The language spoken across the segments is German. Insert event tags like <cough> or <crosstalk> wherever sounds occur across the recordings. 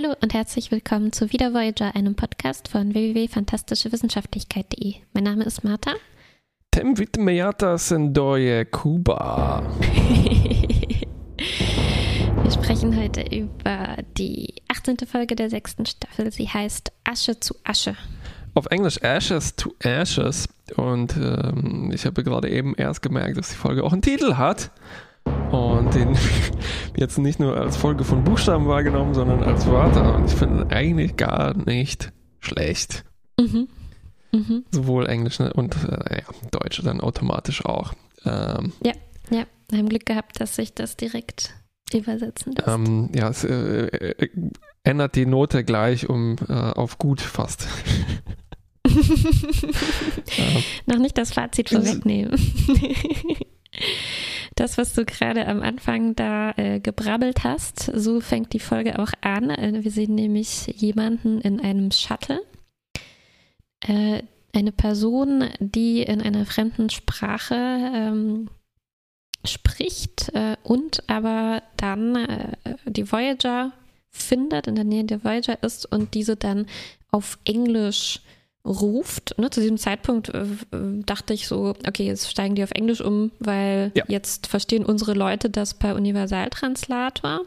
Hallo und herzlich willkommen zu Wieder Voyager, einem Podcast von www.fantastischewissenschaftlichkeit.de. Mein Name ist Martha. Tem Vitmeata Sendoye Kuba. <laughs> Wir sprechen heute über die 18. Folge der sechsten Staffel. Sie heißt Asche zu Asche. Auf Englisch Ashes to Ashes. Und ähm, ich habe gerade eben erst gemerkt, dass die Folge auch einen Titel hat. Und den <laughs> jetzt nicht nur als Folge von Buchstaben wahrgenommen, sondern als Wörter. Und ich finde eigentlich gar nicht schlecht. Mhm. Mhm. Sowohl Englisch ne, und äh, ja, Deutsch dann automatisch auch. Ähm, Ja, ja. Wir haben Glück gehabt, dass sich das direkt übersetzen lässt. ähm, ja, es äh, äh, ändert die Note gleich um äh, auf gut fast. <laughs> <laughs> Noch nicht das Fazit vorwegnehmen. Das, was du gerade am Anfang da äh, gebrabbelt hast, so fängt die Folge auch an. Äh, wir sehen nämlich jemanden in einem Shuttle. Äh, eine Person, die in einer fremden Sprache ähm, spricht äh, und aber dann äh, die Voyager findet, in der Nähe der Voyager ist und diese dann auf Englisch ruft. Ne, zu diesem Zeitpunkt äh, äh, dachte ich so, okay, jetzt steigen die auf Englisch um, weil Ja. jetzt verstehen unsere Leute das per Universaltranslator.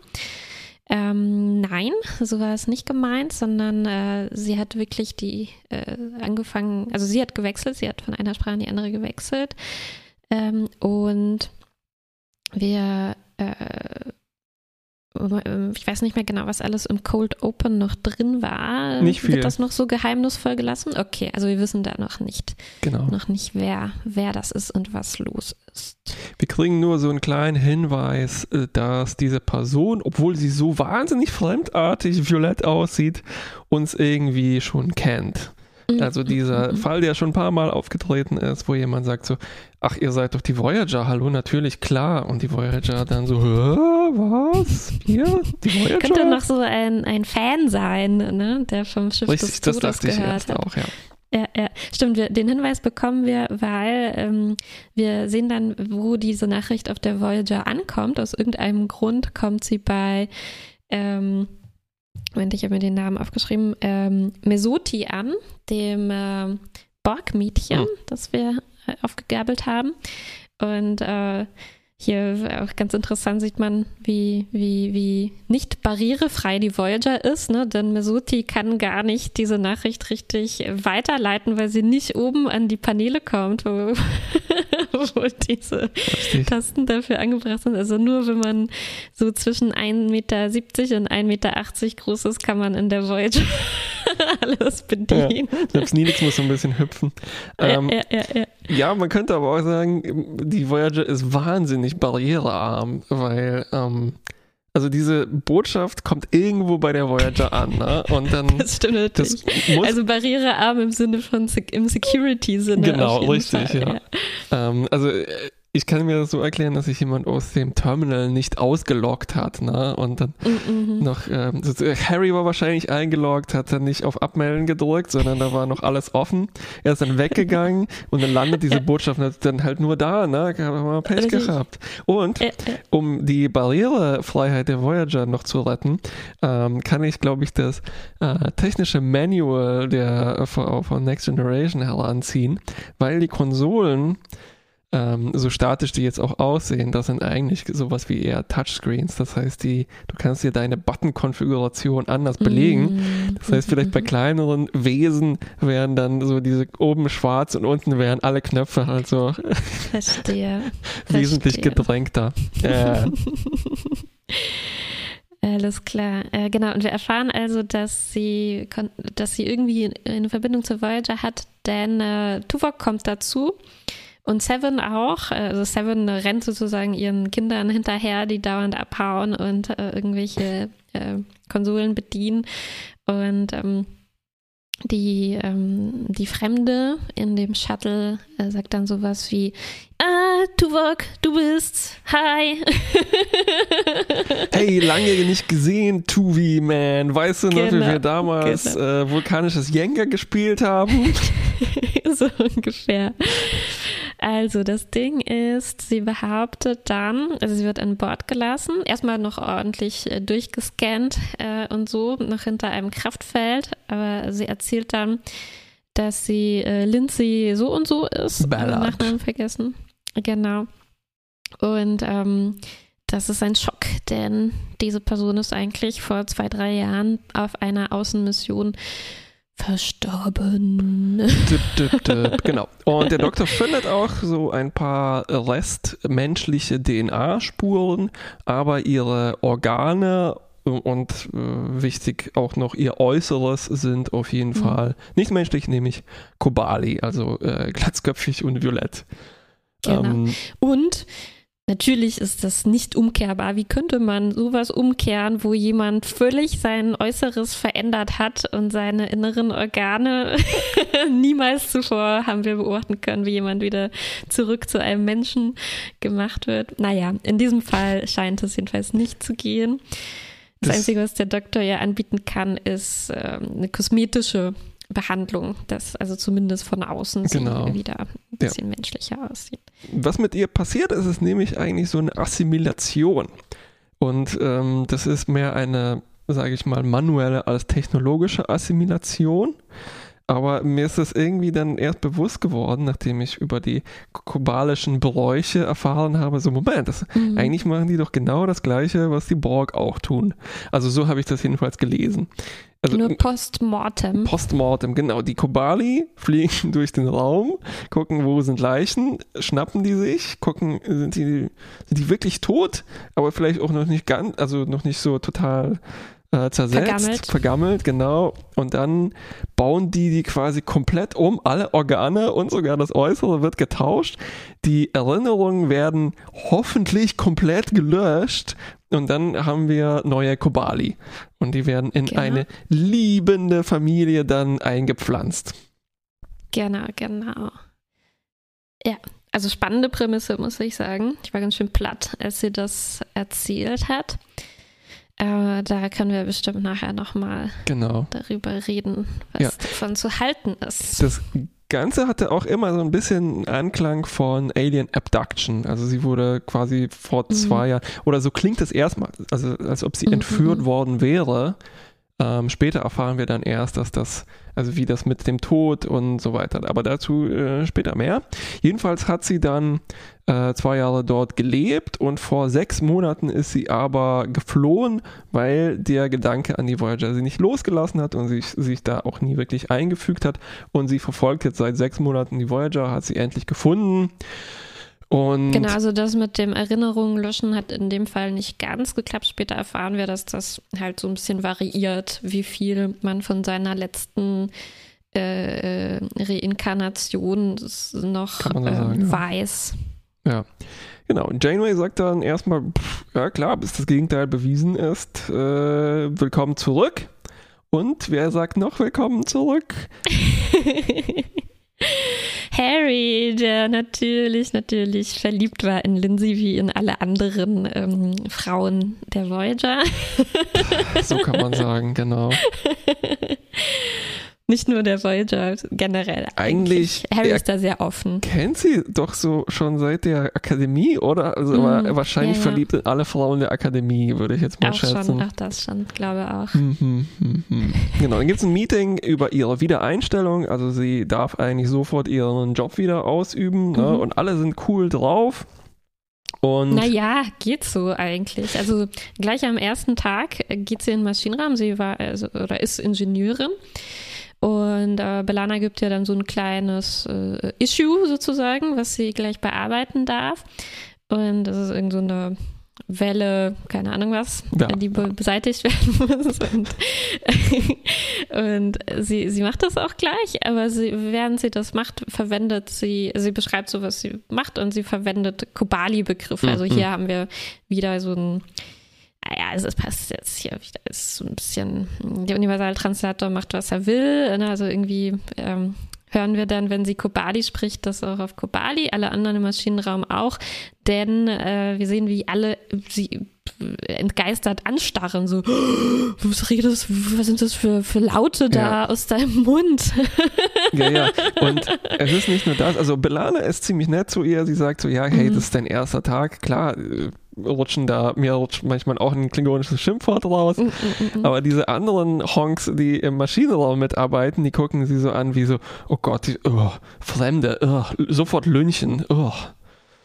Ähm, nein, so war es nicht gemeint, sondern äh, sie hat wirklich die äh, angefangen, also sie hat gewechselt, sie hat von einer Sprache in die andere gewechselt. Ähm, und wir, äh, ich weiß nicht mehr genau, was alles im Cold Open noch drin war. Nicht viel. Wird das noch so geheimnisvoll gelassen? Okay, also wir wissen da noch nicht, genau. noch nicht, wer, wer das ist und was los ist. Wir kriegen nur so einen kleinen Hinweis, äh, dass diese Person, obwohl sie so wahnsinnig fremdartig violett aussieht, uns irgendwie schon kennt. Also dieser Mhm. Fall, der schon ein paar Mal aufgetreten ist, wo jemand sagt so, ach, ihr seid doch die Voyager, hallo, natürlich, klar. Und die Voyager dann so, was? Ihr? Die <laughs> Voyager? Könnte noch so ein, ein Fan sein, ne, der vom Schiff Richtig, des das Todes dachte ich gehört erst hat. auch, ja. Ja, ja, stimmt. Wir, den Hinweis bekommen wir, weil ähm, wir sehen dann, wo diese Nachricht auf der Voyager ankommt. Aus irgendeinem Grund kommt sie bei, ähm, Moment, ich habe mir den Namen aufgeschrieben, ähm, Mesoti an, dem ähm, Borg-Mädchen, Hm. das wir äh, aufgegabelt haben. Und äh, hier auch ganz interessant sieht man, wie, wie, wie nicht barrierefrei die Voyager ist, ne? Denn Mesuti kann gar nicht diese Nachricht richtig weiterleiten, weil sie nicht oben an die Paneele kommt, wo, <laughs> wo diese Richtig. Tasten dafür angebracht sind. Also nur wenn man so zwischen 1,70 Meter und 1,80 Meter groß ist, kann man in der Voyager <laughs> alles bedienen. Selbst Nilix muss so ein bisschen hüpfen. Ähm, ja, ja, ja, ja. Ja, man könnte aber auch sagen, die Voyager ist wahnsinnig barrierearm, weil ähm, also diese Botschaft kommt irgendwo bei der Voyager an, ne? Und dann <laughs> Das stimmt natürlich. das muss Also barrierearm im Sinne von im Security-Sinne. Genau, richtig, Fall, ja. ähm, also äh, ich kann mir das so erklären, dass sich jemand aus dem Terminal nicht ausgeloggt hat, ne? Und dann Mhm, mhm. noch ähm, Harry war wahrscheinlich eingeloggt, hat dann nicht auf Abmelden gedrückt, sondern da war noch alles offen. Er ist dann weggegangen <laughs> und dann landet diese Botschaft dann halt nur da, ne? Hat man Pech gehabt. Und Äh, äh, um die Barrierefreiheit der Voyager noch zu retten, ähm, kann ich, glaube ich, das äh, technische Manual der äh, von von Next Generation heranziehen, weil die Konsolen ähm, so statisch die jetzt auch aussehen, das sind eigentlich sowas wie eher Touchscreens. Das heißt, die, du kannst dir deine Button-Konfiguration anders belegen. mhm, Das heißt, vielleicht bei mhm, kleineren Wesen wären dann so diese oben schwarz und unten wären alle Knöpfe halt so. Verstehe. <laughs> wesentlich Verstehe. gedrängter. <laughs> Ja. Alles klar. Äh, genau, und wir erfahren also, dass sie, dass sie irgendwie eine Verbindung zur Voyager hat, denn äh, Tuvok kommt dazu und Seven auch. Also Seven rennt sozusagen ihren Kindern hinterher, die dauernd abhauen und äh, irgendwelche äh, Konsolen bedienen. Und ähm, die, ähm, die Fremde in dem Shuttle äh, sagt dann sowas wie, ah, Tuvok, du bist, hi. Hey, lange nicht gesehen, Tuvi, man. Weißt du noch, wie Genau, wir damals genau. äh, vulkanisches Jenga gespielt haben? <laughs> so ungefähr. Also das Ding ist, sie behauptet dann, also sie wird an Bord gelassen, erstmal noch ordentlich äh, durchgescannt äh, und so, noch hinter einem Kraftfeld, aber sie erzählt dann, dass sie äh, Lindsay so und so ist, Ballard. Nachnamen vergessen. Genau. Und ähm, das ist ein Schock, denn diese Person ist eigentlich vor zwei, drei Jahren auf einer Außenmission verstorben. <laughs> Dip, dip, dip. Genau. Und der Doktor findet auch so ein paar restmenschliche DNA-Spuren, aber ihre Organe und äh, wichtig auch noch ihr Äußeres sind auf jeden Mhm. Fall nicht menschlich, nämlich Kobali, also äh, glatzköpfig und violett. Genau. Ähm, Und natürlich ist das nicht umkehrbar. Wie könnte man sowas umkehren, wo jemand völlig sein Äußeres verändert hat und seine inneren Organe <laughs> niemals zuvor haben wir beobachten können, wie jemand wieder zurück zu einem Menschen gemacht wird? Naja, in diesem Fall scheint es jedenfalls nicht zu gehen. Das, Das- Einzige, was der Doktor ja anbieten kann, ist ähm, eine kosmetische Behandlung, das also zumindest von außen sie Genau. wieder ein bisschen menschlicher aussieht. was mit ihr passiert ist, ist nämlich eigentlich so eine Assimilation. Und ähm, das ist mehr eine, sage ich mal, manuelle als technologische Assimilation. Aber mir ist das irgendwie dann erst bewusst geworden, nachdem ich über die kubalischen Bräuche erfahren habe, so Moment, das, Mhm. eigentlich machen die doch genau das Gleiche, was die Borg auch tun. Also so habe ich das jedenfalls gelesen. Also Nur postmortem. Postmortem, genau. Die Kobali <laughs> fliegen durch den Raum, gucken, wo sind Leichen, schnappen die sich, gucken, sind die, sind die wirklich tot, aber vielleicht auch noch nicht ganz, also noch nicht so total äh, zersetzt, Vergammelt. vergammelt, genau. Und dann bauen die die quasi komplett um, alle Organe und sogar das Äußere wird getauscht. Die Erinnerungen werden hoffentlich komplett gelöscht und dann haben wir neue Kobali. Und die werden in Genau. eine liebende Familie dann eingepflanzt. Genau, genau. Ja, also spannende Prämisse, muss ich sagen. Ich war ganz schön platt, als sie das erzählt hat. Äh, da können wir bestimmt nachher nochmal Genau. darüber reden, was Ja. davon zu halten ist. Das Ganze hatte auch immer so ein bisschen Anklang von Alien Abduction. Also sie wurde quasi vor Mhm. zwei Jahren, oder so klingt es erstmal, also als ob sie Mhm, entführt mhm. worden wäre. Ähm, später erfahren wir dann erst, dass das, also wie das mit dem Tod und so weiter, aber dazu äh, später mehr. Jedenfalls hat sie dann äh, zwei Jahre dort gelebt und vor sechs Monaten ist sie aber geflohen, weil der Gedanke an die Voyager sie nicht losgelassen hat und sich, sich da auch nie wirklich eingefügt hat. Und sie verfolgt jetzt seit sechs Monaten die Voyager, hat sie endlich gefunden. Und Genau, also das mit dem Erinnerungen löschen hat in dem Fall nicht ganz geklappt. Später erfahren wir, dass das halt so ein bisschen variiert, wie viel man von seiner letzten äh, Reinkarnation noch äh, sagen, ja. weiß. Ja, genau. Und Janeway sagt dann erstmal, pff, ja klar, bis das Gegenteil bewiesen ist, äh, willkommen zurück. Und wer sagt noch willkommen zurück? <laughs> <laughs> Harry, der natürlich, natürlich verliebt war in Lindsay wie in alle anderen ähm, Frauen der Voyager. So kann man <laughs> sagen, genau. Nicht nur der Voyager, generell. Eigentlich- Harry ja. ist da sehr offen. Kennt sie doch so schon seit der Akademie, oder? Also Mm, wahrscheinlich ja, ja. verliebt in alle Frauen der Akademie, würde ich jetzt mal Auch schätzen. schon, ach das schon, glaube auch. Hm, hm, hm, hm. Genau, dann gibt es ein Meeting über ihre Wiedereinstellung. Also sie darf eigentlich sofort ihren Job wieder ausüben ne? Mhm. und alle sind cool drauf. Und Naja, geht so eigentlich. Also gleich am ersten Tag geht sie in den Maschinenraum. Sie war also, oder ist Ingenieurin. Und äh, Belana gibt ja dann so ein kleines äh, Issue sozusagen, was sie gleich bearbeiten darf. Und das ist irgend so eine Welle, keine Ahnung was, Ja. die be beseitigt <laughs> werden muss. Und, <laughs> und sie, sie macht das auch gleich, aber sie, während sie das macht, verwendet sie, sie beschreibt so, was sie macht und sie verwendet Kobali-Begriffe. Also Mhm. hier haben wir wieder so ein naja, also es passt jetzt hier wieder, ist so ein bisschen, der Universaltranslator macht, was er will. Ne? Also irgendwie ähm, hören wir dann, wenn sie Kobali spricht, das auch auf Kobali, alle anderen im Maschinenraum auch. Denn äh, wir sehen, wie alle sie entgeistert anstarren, so, <gasps> was redest, was sind das für, für Laute da Ja. aus deinem Mund? <laughs> Ja, ja. Und es ist nicht nur das. Also Belana ist ziemlich nett zu ihr. Sie sagt so, ja, hey, Mhm. das ist dein erster Tag. Klar, äh, rutschen da, mir rutscht manchmal auch ein klingonisches Schimpfwort raus. Mm, mm, mm. Aber diese anderen Honks, die im Maschinenraum mitarbeiten, die gucken sie so an wie so, oh Gott, die, oh, Fremde, oh, sofort lynchen. Oh.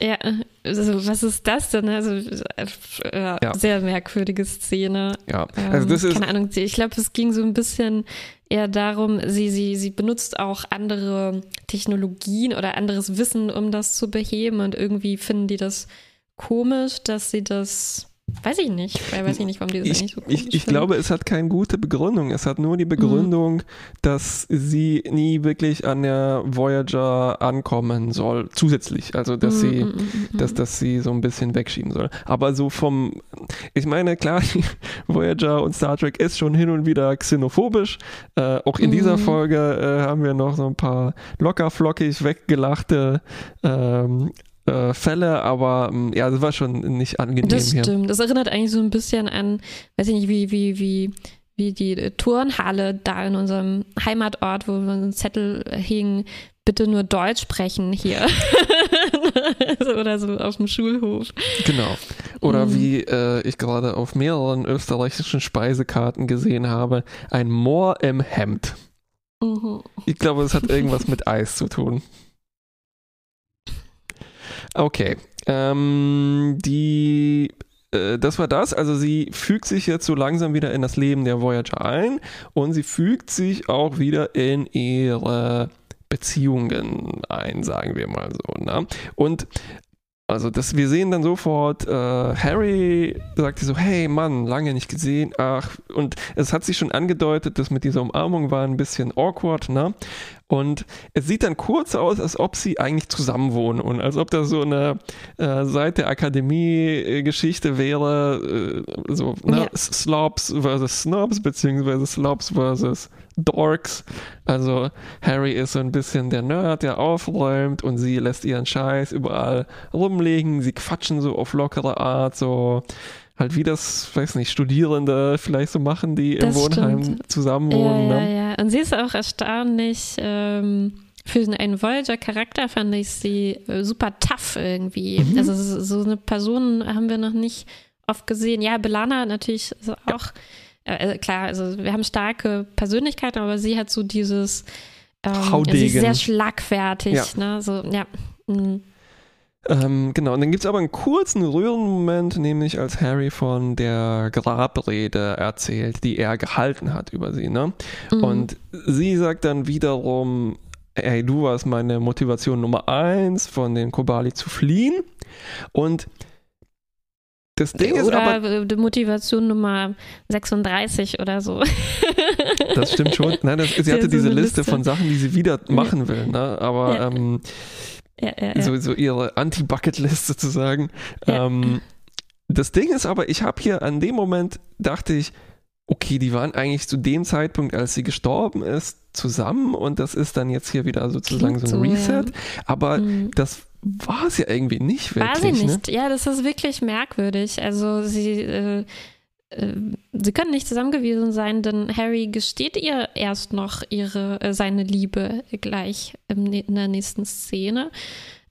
Ja, also was ist das denn? Also äh, ja, Ja. sehr merkwürdige Szene. Ja, Ähm, also das ist, keine Ahnung, ich glaube, es ging so ein bisschen eher darum, sie, sie, sie benutzt auch andere Technologien oder anderes Wissen, um das zu beheben und irgendwie finden die das komisch, dass sie das, weiß ich nicht, weil weiß ich nicht, warum die das ich, eigentlich so komisch ich, ich finden. glaube, es hat keine gute Begründung. Es hat nur die Begründung, dass sie nie wirklich an der Voyager ankommen soll, zusätzlich. Also, dass Mm, sie, mm, mm, dass, dass sie so ein bisschen wegschieben soll. Aber so vom, ich meine, klar, <laughs> Voyager und Star Trek ist schon hin und wieder xenophobisch. Äh, auch in dieser Mhm. Folge äh, haben wir noch so ein paar locker flockig weggelachte ähm, äh, Fälle, aber ähm, ja, das war schon nicht angenehm Das hier. stimmt. Das erinnert eigentlich so ein bisschen an, weiß ich nicht, wie, wie, wie, wie die Turnhalle da in unserem Heimatort, wo so ein Zettel hing, bitte nur Deutsch sprechen hier. <laughs> Oder so auf dem Schulhof. Genau. Oder Mhm. wie äh, ich gerade auf mehreren österreichischen Speisekarten gesehen habe, ein Moor im Hemd. Mhm. Ich glaube, es hat irgendwas <laughs> mit Eis zu tun. Okay. Ähm, die, äh, das war das. Also sie fügt sich jetzt so langsam wieder in das Leben der Voyager ein und sie fügt sich auch wieder in ihre Beziehungen ein, sagen wir mal so. Ne? Und also das, wir sehen dann sofort, äh, Harry sagt so, hey Mann, lange nicht gesehen, ach, und es hat sich schon angedeutet, dass mit dieser Umarmung war ein bisschen awkward, ne? Und es sieht dann kurz aus, als ob sie eigentlich zusammenwohnen und als ob das so eine äh, seit der Akademie-Geschichte wäre, äh, so ne? Ja. Slobs versus Snobs, beziehungsweise Slobs versus Dorks. Also Harry ist so ein bisschen der Nerd, der aufräumt und sie lässt ihren Scheiß überall rumlegen. Sie quatschen so auf lockere Art, so halt wie das, weiß nicht, Studierende vielleicht so machen, die im Das Wohnheim stimmt. zusammen Ja, wohnen. ja, ne? ja. Und sie ist auch erstaunlich. Ähm, für einen Voyager-Charakter fand ich sie äh, super tough irgendwie. Mhm. Also so eine Person haben wir noch nicht oft gesehen. Ja, Belana natürlich auch. Äh, klar, also wir haben starke Persönlichkeiten, aber sie hat so dieses. Ähm, sie ist sehr schlagfertig. Ja. Ne? So, ja. mm. Ähm, genau, und dann gibt es aber einen kurzen Rührenmoment, nämlich als Harry von der Grabrede erzählt, die er gehalten hat über sie. Ne? Mhm. Und sie sagt dann wiederum, hey, du warst meine Motivation Nummer eins, von den Kobali zu fliehen. Und das Ding ist oder aber, äh, die Motivation Nummer 36 oder so. <laughs> das stimmt schon, nein, das, sie hatte diese Liste Liste. von Sachen, die sie wieder machen will, ne? aber Ja. ähm, ja, ja, ja. so, so ihre Anti-Bucket-List sozusagen. Ähm, das Ding ist aber, ich habe hier an dem Moment, dachte ich, okay, die waren eigentlich zu dem Zeitpunkt, als sie gestorben ist, zusammen und das ist dann jetzt hier wieder sozusagen Klingt so ein so. Reset. Aber Mhm. das war es ja irgendwie nicht wirklich. War sie Ne? nicht. Ja, das ist wirklich merkwürdig. Also sie, äh, äh, sie können nicht zusammen gewesen sein, denn Harry gesteht ihr erst noch ihre, äh, seine Liebe gleich im, in der nächsten Szene.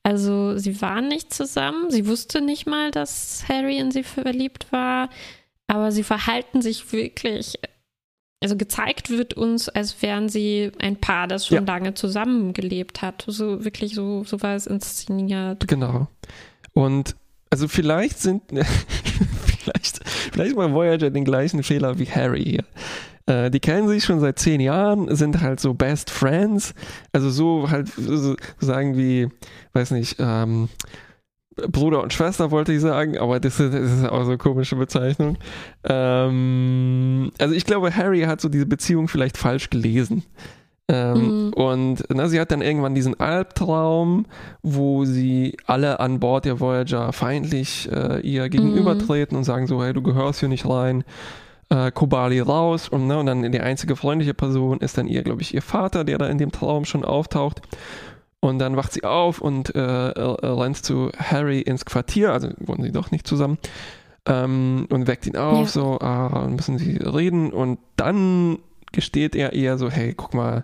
Also sie waren nicht zusammen. Sie wusste nicht mal, dass Harry in sie verliebt war. Aber sie verhalten sich wirklich. Also gezeigt wird uns, als wären sie ein Paar, das schon Ja. lange zusammengelebt hat. So wirklich so, so war es inszeniert. Genau. Und also vielleicht sind, <laughs> vielleicht, vielleicht mal Voyager den gleichen Fehler wie Harry hier. Äh, die kennen sich schon seit zehn Jahren, sind halt so Best Friends, also so halt so sagen wie, weiß nicht, ähm, Bruder und Schwester wollte ich sagen, aber das ist, das ist auch so eine komische Bezeichnung. Ähm, also ich glaube, Harry hat so diese Beziehung vielleicht falsch gelesen. Ähm, Mhm. Und na, sie hat dann irgendwann diesen Albtraum, wo sie alle an Bord der Voyager feindlich äh, ihr gegenübertreten und sagen so, hey, du gehörst hier nicht rein, äh, Kobali raus. Und, ne, und dann die einzige freundliche Person ist dann ihr, glaube ich, ihr Vater, der da in dem Traum schon auftaucht. Und dann wacht sie auf und äh, rennt zu Harry ins Quartier, also wohnen sie doch nicht zusammen. ähm, und weckt ihn auf, Ja. so, ah, müssen sie reden und dann gesteht er eher so, hey, guck mal,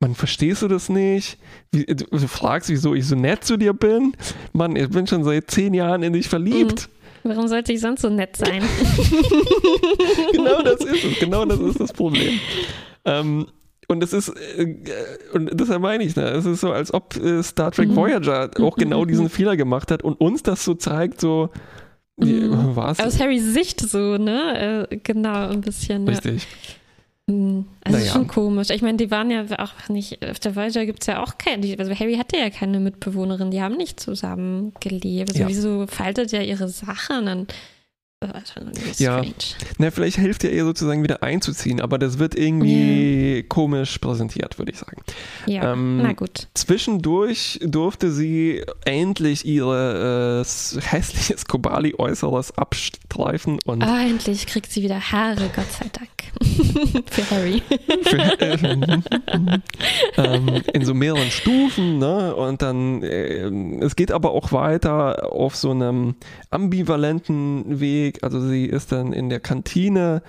Mann, verstehst du das nicht? Wie, du, fragst, wieso ich so nett zu dir bin? Mann, ich bin schon seit zehn Jahren in dich verliebt. Warum sollte ich sonst so nett sein? <laughs> genau das ist es, genau das ist das Problem. <laughs> Ähm, und es ist, äh, und deshalb meine ich, ne, es ist so, als ob äh, Star Trek Mhm. Voyager auch Mhm, genau mhm, diesen Fehler gemacht hat und uns das so zeigt, so, wie, Mhm. was? Aus Harrys Sicht so, ne? Äh, genau, ein bisschen. Ja. Richtig. Mhm. Also Naja. schon komisch. Ich meine, die waren ja auch nicht, auf der Voyager gibt es ja auch keine, also Harry hatte ja keine Mitbewohnerin, die haben nicht zusammen gelebt. Also Ja. wieso faltet er ihre Sachen dann? schon irgendwie Ja. strange. Na, vielleicht hilft ja ihr sozusagen wieder einzuziehen, aber das wird irgendwie komisch präsentiert, würde ich sagen. Ja, Ähm, na gut. Zwischendurch durfte sie endlich ihr äh, hässliches Kobali-Äußeres abstreifen und Ah, endlich kriegt sie wieder Haare, Gott sei Dank. <laughs> Für Harry. für, äh, <laughs> ähm, in so mehreren Stufen, ne? Und dann, äh, es geht aber auch weiter auf so einem ambivalenten Weg. Also sie ist dann in der Kantine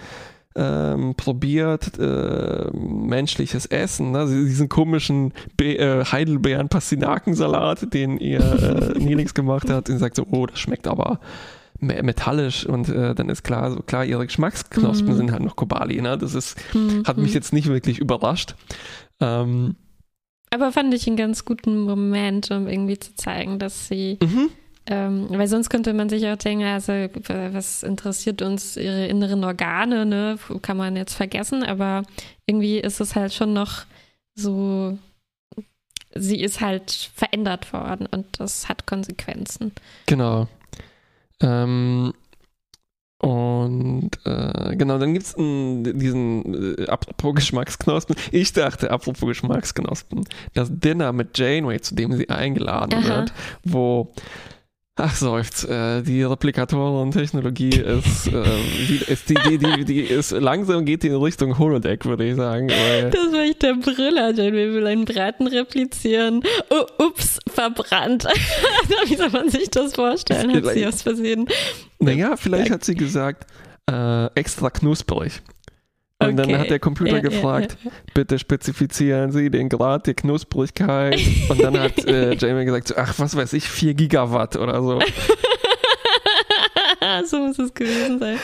ähm, probiert äh, menschliches Essen, ne? Diesen komischen Be äh, Heidelbeeren-Pastinakensalat, den ihr äh, Nelix gemacht hat, und sagt so, oh, das schmeckt aber metallisch und äh, dann ist klar, so klar, ihre Geschmacksknospen Mhm. sind halt noch Kobali, ne? Das ist Hm, hat mich hm. jetzt nicht wirklich überrascht. Ähm, Aber fand ich einen ganz guten Moment, um irgendwie zu zeigen, dass sie mhm. Ähm, weil sonst könnte man sich auch denken, also was interessiert uns ihre inneren Organe, ne? Kann man jetzt vergessen, aber irgendwie ist es halt schon noch so, sie ist halt verändert worden und das hat Konsequenzen. Genau. Ähm, und äh, genau, dann gibt es diesen äh, apropos Geschmacksknospen. Ich dachte, apropos Geschmacksknospen, das Dinner mit Janeway, zu dem sie eingeladen Aha. wird, wo Ach seufzt, äh, die Replikatoren-Technologie ist, äh, die, ist die, die, die, die ist langsam geht die in Richtung Holodeck, würde ich sagen. Weil, Das war echt der Brüller, Janeway will einen Braten replizieren. Oh, ups, verbrannt. <laughs> Wie soll man sich das vorstellen? Hat sie aus Versehen. Naja, vielleicht hat sie gesagt, äh, extra knusprig. Und dann Okay. hat der Computer Ja, ja, gefragt, bitte spezifizieren Sie den Grad der Knusprigkeit. Und dann hat äh, <laughs> Jamie gesagt, ach, was weiß ich, 4 Gigawatt oder so. <laughs> so muss es gewesen sein.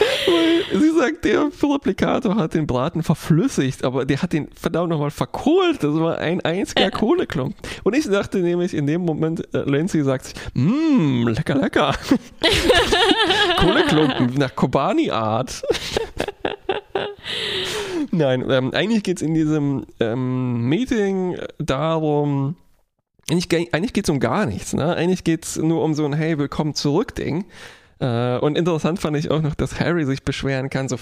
Sie sagt, der Replikator hat den Braten verflüssigt, aber der hat den verdammt nochmal verkohlt. Das war ein einziger Äh. Kohleklumpen. Und ich dachte nämlich in dem Moment, äh, Lindsay sagt, sich, mmm, lecker, lecker. <laughs> Kohleklumpen nach Kobani-Art. Nein, ähm, eigentlich geht es in diesem ähm, Meeting darum, eigentlich, ge- eigentlich geht es um gar nichts. Ne? Eigentlich geht es nur um so ein Hey, willkommen zurück Ding. Äh, und interessant fand ich auch noch, dass Harry sich beschweren kann, so,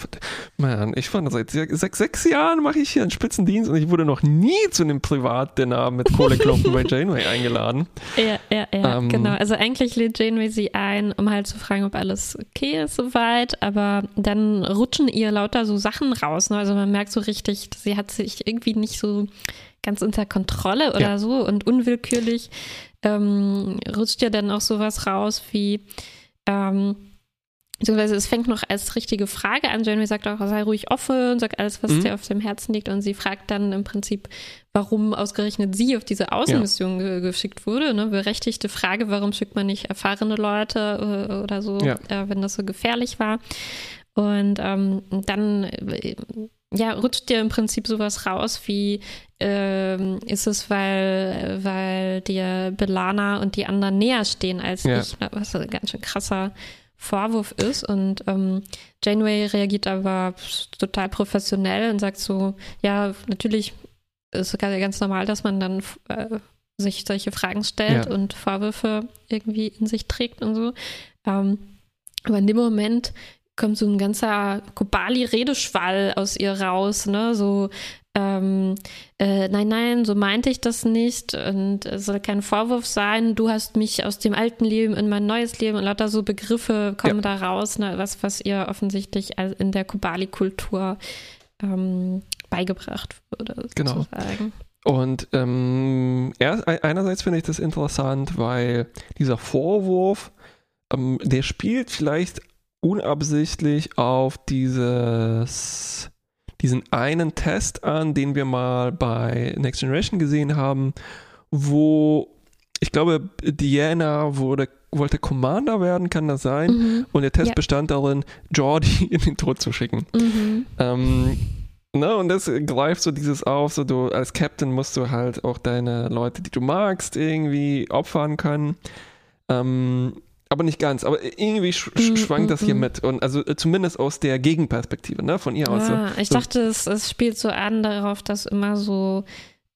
man, ich fand, seit sechs, sechs Jahren mache ich hier einen Spitzendienst und ich wurde noch nie zu einem Privatdinner mit Kohleklumpen bei <laughs> Janeway eingeladen. Ja, ja, ja, Ähm. genau. Also eigentlich lädt Janeway sie ein, um halt zu fragen, ob alles okay ist soweit, aber dann rutschen ihr lauter so Sachen raus. Ne? Also man merkt so richtig, sie hat sich irgendwie nicht so ganz unter Kontrolle oder Ja. so und unwillkürlich ähm, rutscht ja dann auch sowas raus wie ähm, Beziehungsweise es fängt noch als richtige Frage an. Janeway sagt auch, sei ruhig offen, sag alles, was Mhm. dir auf dem Herzen liegt. Und sie fragt dann im Prinzip, warum ausgerechnet sie auf diese Außenmission ge geschickt wurde. Ne? Berechtigte Frage, warum schickt man nicht erfahrene Leute äh, oder so, Ja. äh, wenn das so gefährlich war. Und ähm, dann äh, ja, rutscht dir im Prinzip sowas raus wie, ähm, ist es, weil, weil dir Belana und die anderen näher stehen als Ja. ich, was ein ganz schön krasser Vorwurf ist. Und ähm, Janeway reagiert aber total professionell und sagt so, ja, natürlich ist es ganz normal, dass man dann äh, sich solche Fragen stellt Ja. und Vorwürfe irgendwie in sich trägt und so. Ähm, aber in dem Moment kommt so ein ganzer Kobali-Redeschwall aus ihr raus, ne? So, ähm, äh, nein, nein, so meinte ich das nicht und es soll kein Vorwurf sein. Du hast mich aus dem alten Leben in mein neues Leben und lauter so Begriffe kommen da raus, ne? was, was ihr offensichtlich in der Kobali-Kultur ähm, beigebracht wurde, Genau. sozusagen. Und ähm, er, einerseits finde ich das interessant, weil dieser Vorwurf, ähm, der spielt vielleicht unabsichtlich auf dieses, diesen einen Test an, den wir mal bei Next Generation gesehen haben, wo ich glaube, Diana wurde, wollte Commander werden, kann das sein? Mhm. Und der Test ja. bestand darin, Jordi <laughs> in den Tod zu schicken. Mhm. Ähm, Ne, und das greift so dieses auf, so du als Captain musst du halt auch deine Leute, die du magst, irgendwie opfern können. Ähm, aber nicht ganz, aber irgendwie sch mm, schwankt mm, das hier mm. mit. Und also äh, zumindest aus der Gegenperspektive, ne, von ihr aus. Ah, so, ich dachte, es, es spielt so an darauf, dass immer so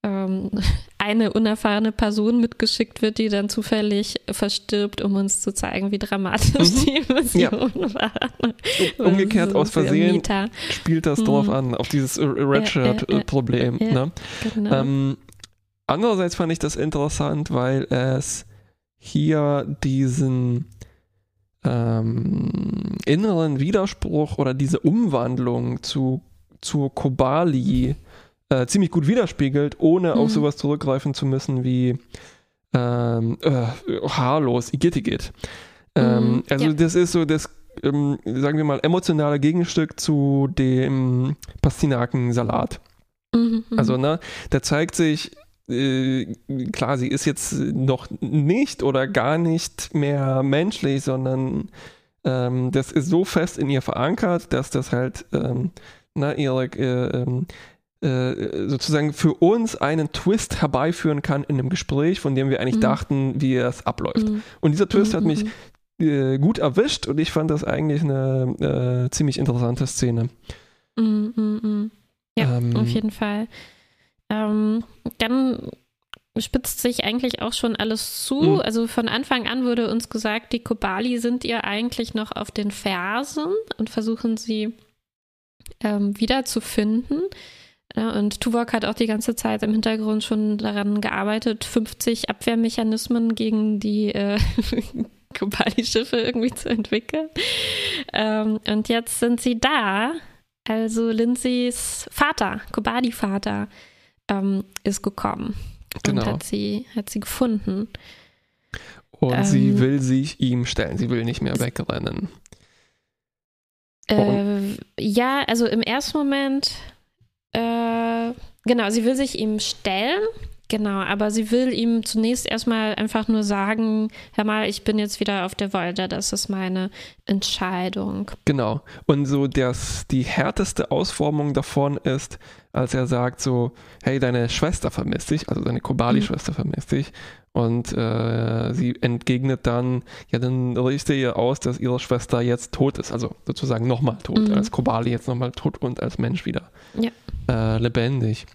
ähm, <laughs> eine unerfahrene Person mitgeschickt wird, die dann zufällig verstirbt, um uns zu zeigen, wie dramatisch mhm. die Mission ja. war. Umgekehrt so aus Versehen spielt das mhm. drauf an, auf dieses Redshirt-Problem. Ja, ja, ne? genau. ähm, andererseits fand ich das interessant, weil es hier diesen ähm, inneren Widerspruch oder diese Umwandlung zu, zur Kobali äh, ziemlich gut widerspiegelt, ohne mhm. auf sowas zurückgreifen zu müssen wie ähm, äh, haarlos Igittigit. Ähm, mhm, also ja. das ist so das, ähm, sagen wir mal, emotionale Gegenstück zu dem Pastinakensalat. Mhm, mhm, also, ne, da zeigt sich, äh, klar, sie ist jetzt noch nicht oder gar nicht mehr menschlich, sondern ähm, das ist so fest in ihr verankert, dass das halt ähm, na, ihre äh, ähm, äh, sozusagen für uns einen Twist herbeiführen kann in einem Gespräch, von dem wir eigentlich mhm. dachten, wie es abläuft. Mhm. Und dieser Twist mhm. hat mich mhm. äh, gut erwischt und ich fand das eigentlich eine äh, ziemlich interessante Szene. Mhm, mhm, ja, ähm, auf jeden Fall. Ähm, dann spitzt sich eigentlich auch schon alles zu. Mhm. Also von Anfang an wurde uns gesagt, die Kobali sind ihr eigentlich noch auf den Fersen und versuchen sie ähm, wiederzufinden. Ja, und Tuvok hat auch die ganze Zeit im Hintergrund schon daran gearbeitet, 50 Abwehrmechanismen gegen die äh, <laughs> Kobali-Schiffe irgendwie zu entwickeln. Ähm, und jetzt sind sie da. Also Lindsays Vater, Kobali-Vater, ähm, ist gekommen genau. und hat sie, hat sie gefunden. Und ähm, sie will sich ihm stellen. Sie will nicht mehr wegrennen. Äh, ja, also im ersten Moment äh, genau, sie will sich ihm stellen. Genau, aber sie will ihm zunächst erstmal einfach nur sagen, hör mal, ich bin jetzt wieder auf der Wolde, das ist meine Entscheidung. Genau. Und so das, die härteste Ausformung davon ist, als er sagt so, hey, deine Schwester vermisst dich, also deine Kobali-Schwester mhm. vermisst dich. Und äh, sie entgegnet dann, ja, dann richte ihr aus, dass ihre Schwester jetzt tot ist, also sozusagen nochmal tot, mhm. als Kobali jetzt nochmal tot und als Mensch wieder ja. äh, lebendig.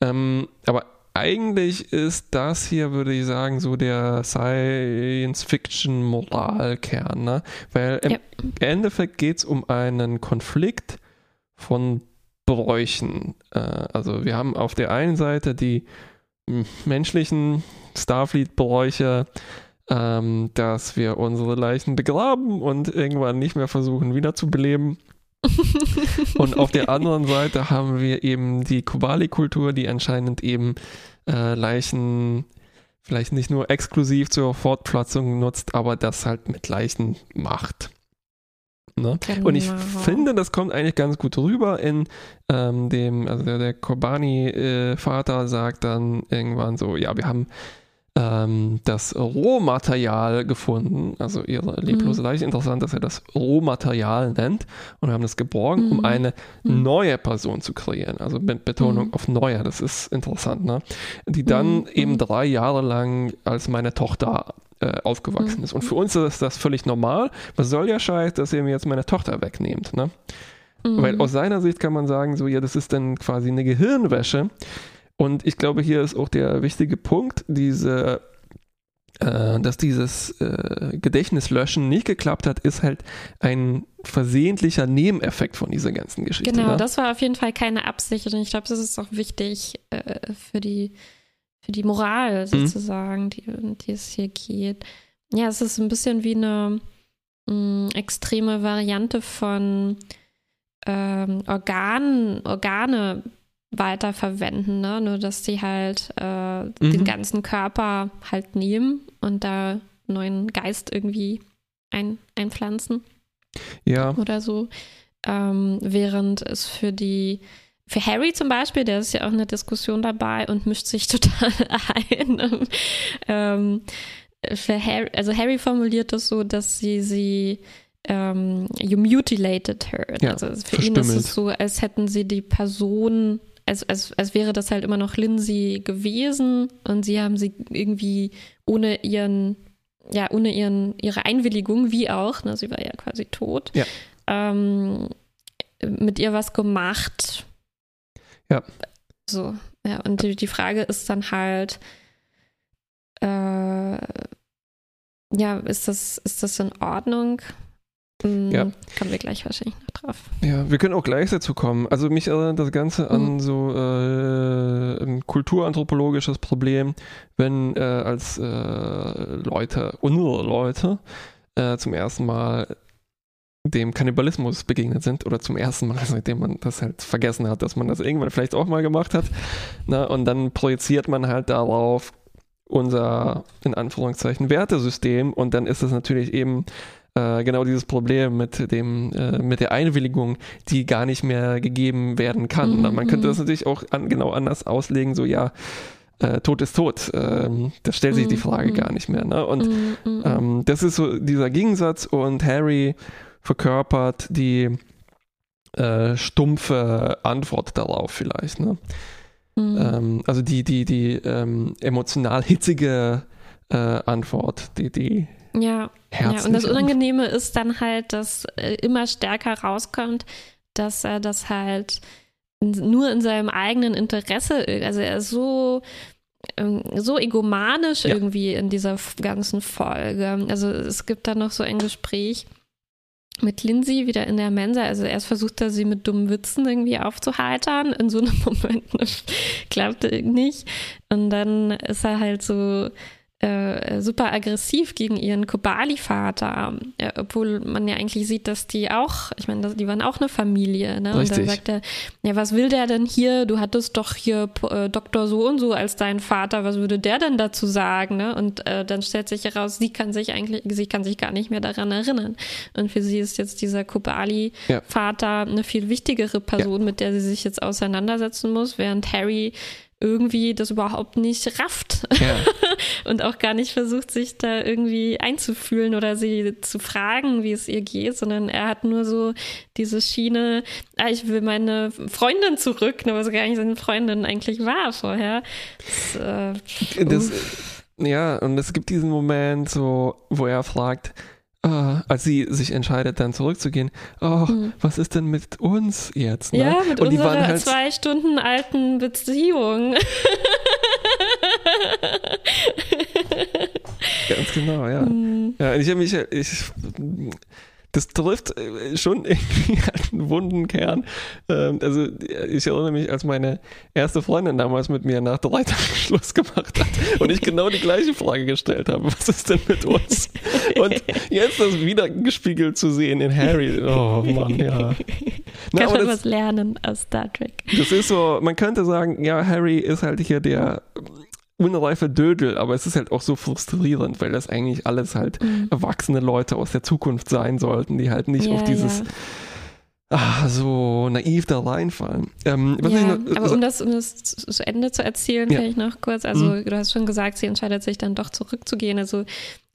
Ähm, aber eigentlich ist das hier, würde ich sagen, so der Science-Fiction-Moralkern, ne? Weil im ja. Endeffekt geht es um einen Konflikt von Bräuchen. Äh, also wir haben auf der einen Seite die menschlichen Starfleet-Bräuche, ähm, dass wir unsere Leichen begraben und irgendwann nicht mehr versuchen wiederzubeleben. Und auf der anderen Seite haben wir eben die Kobali-Kultur, die anscheinend eben äh, Leichen vielleicht nicht nur exklusiv zur Fortpflanzung nutzt, aber das halt mit Leichen macht. Ne? Genau. Und ich finde, das kommt eigentlich ganz gut rüber in ähm, dem, also der, der Kobani-Vater äh, sagt dann irgendwann so, ja, wir haben ähm, das Rohmaterial gefunden, also ihre leblose mhm. Leiche. Interessant, dass er das Rohmaterial nennt und haben das geborgen, mhm. um eine mhm. neue Person zu kreieren. Also mit Betonung mhm. auf neue, das ist interessant, ne? Die dann mhm. eben drei Jahre lang als meine Tochter äh, aufgewachsen ist. Und für uns ist das völlig normal. Was soll der Scheiß, dass ihr mir jetzt meine Tochter wegnehmt? Ne? Weil aus seiner Sicht kann man sagen, so, ja, das ist dann quasi eine Gehirnwäsche. Und ich glaube, hier ist auch der wichtige Punkt, diese äh, dass dieses äh, Gedächtnislöschen nicht geklappt hat, ist halt ein versehentlicher Nebeneffekt von dieser ganzen Geschichte. Genau, ne? das war auf jeden Fall keine Absicht und ich glaube, das ist auch wichtig äh, für die für die Moral mhm. sozusagen, mhm. die, die es hier geht. Ja, es ist ein bisschen wie eine mh, mm, extreme Variante von ähm, Organ, Organe weiterverwenden, ne? nur dass sie halt äh, mhm. den ganzen Körper halt nehmen und da neuen Geist irgendwie ein, einpflanzen. Ja. Oder so. Ähm, während es für die für Harry zum Beispiel, der ist ja auch in der Diskussion dabei und mischt sich <laughs> total ein. ähm, für Harry, also Harry formuliert das so, dass sie sie ähm, you mutilated her. Ja, also für ihn ist es so, als hätten sie die Person, als, als, als wäre das halt immer noch Lindsay gewesen und sie haben sie irgendwie ohne ihren, ja, ohne ihren, ihre Einwilligung, wie auch, ne, sie war ja quasi tot, ja. Ähm, mit ihr was gemacht. Ja. So, ja, und die, die Frage ist dann halt, äh, ja, ist das, ist das in Ordnung? Hm, ja. Kommen wir gleich wahrscheinlich noch drauf. Ja, wir können auch gleich dazu kommen. Also mich erinnert das Ganze an mhm. so äh, ein kulturanthropologisches Problem, wenn äh, als äh, Leute, unsere Leute, äh, zum ersten Mal dem Kannibalismus begegnet sind oder zum ersten Mal, <laughs> seitdem man das halt vergessen hat, dass man das irgendwann vielleicht auch mal gemacht hat. Na, und dann projiziert man halt darauf unser, in Anführungszeichen, Wertesystem und dann ist es natürlich eben äh, genau dieses Problem mit dem, äh, mit der Einwilligung, die gar nicht mehr gegeben werden kann. Mhm. Man könnte das mhm. natürlich auch an, genau anders auslegen, so ja, äh, Tod ist tot. Ähm, da stellt sich die mhm. Frage mhm. gar nicht mehr. Ne? Und mhm. ähm, das ist so dieser Gegensatz und Harry verkörpert die äh, stumpfe Antwort darauf vielleicht. Ne? Mhm. Ähm, also die, die, die ähm, emotional hitzige äh, Antwort, die, die ja. ja, und das Unangenehme Antwort. ist dann halt, dass äh, immer stärker rauskommt, dass er das halt nur in seinem eigenen Interesse, also er ist so ähm, so egomanisch ja. irgendwie in dieser ganzen Folge. Also es gibt da noch so ein Gespräch, mit Lindsay wieder in der Mensa. Also erst versucht er sie mit dummen Witzen irgendwie aufzuheitern. In so einem <laughs> Moment klappte nicht. Und dann ist er halt so äh, super aggressiv gegen ihren Kobali-Vater, äh, obwohl man ja eigentlich sieht, dass die auch, ich meine, die waren auch eine Familie. Ne? Und dann sagt er, ja, was will der denn hier? Du hattest doch hier äh, Doktor so und so als dein Vater, was würde der denn dazu sagen? Ne? Und äh, dann stellt sich heraus, sie kann sich eigentlich, sie kann sich gar nicht mehr daran erinnern. Und für sie ist jetzt dieser Kobali-Vater ja. eine viel wichtigere Person, ja. mit der sie sich jetzt auseinandersetzen muss, während Harry irgendwie das überhaupt nicht rafft ja. <laughs> und auch gar nicht versucht, sich da irgendwie einzufühlen oder sie zu fragen, wie es ihr geht, sondern er hat nur so diese Schiene, ah, ich will meine Freundin zurück, ne, was gar nicht seine Freundin eigentlich war vorher. Das, äh, das, ja, und es gibt diesen Moment, so, wo er fragt, Uh, als sie sich entscheidet, dann zurückzugehen, oh, hm. was ist denn mit uns jetzt? Ne? Ja, mit und unserer halt zwei Stunden alten Beziehung. Ganz genau, ja. Hm. Ja, ich habe mich, ich, das trifft äh, schon <laughs> irgendwie einen wunden Kern. Ähm, also ich erinnere mich, als meine erste Freundin damals mit mir nach drei Tagen <laughs> Schluss gemacht hat und ich genau die gleiche Frage gestellt habe, was ist denn mit uns? Und jetzt das wieder gespiegelt zu sehen in Harry, oh Mann, ja. Na, Kann man was lernen aus Star Trek. Das ist so, man könnte sagen, ja, Harry ist halt hier der unreife Dödel, aber es ist halt auch so frustrierend, weil das eigentlich alles halt mhm. erwachsene Leute aus der Zukunft sein sollten, die halt nicht ja, auf dieses ja. Ah, so naiv da reinfallen. Ähm, ja, noch, aber um das, um das zu Ende zu erzählen, ja. vielleicht noch kurz. Also, mhm. du hast schon gesagt, sie entscheidet sich dann doch zurückzugehen. Also,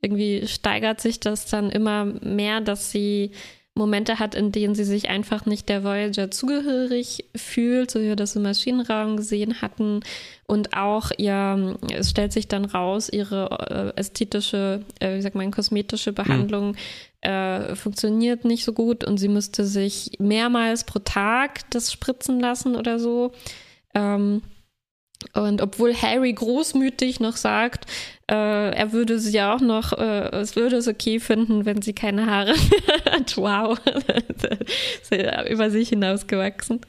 irgendwie steigert sich das dann immer mehr, dass sie Momente hat, in denen sie sich einfach nicht der Voyager zugehörig fühlt, so wie wir das im Maschinenraum gesehen hatten. Und auch ihr, es stellt sich dann raus, ihre äh, ästhetische, äh, wie sagt man, kosmetische Behandlung mhm. äh, funktioniert nicht so gut und sie müsste sich mehrmals pro Tag das spritzen lassen oder so. Ähm, und obwohl Harry großmütig noch sagt, äh, er würde sie ja auch noch, äh, es würde es okay finden, wenn sie keine Haare <laughs> hat. Wow. <laughs> über sich hinausgewachsen.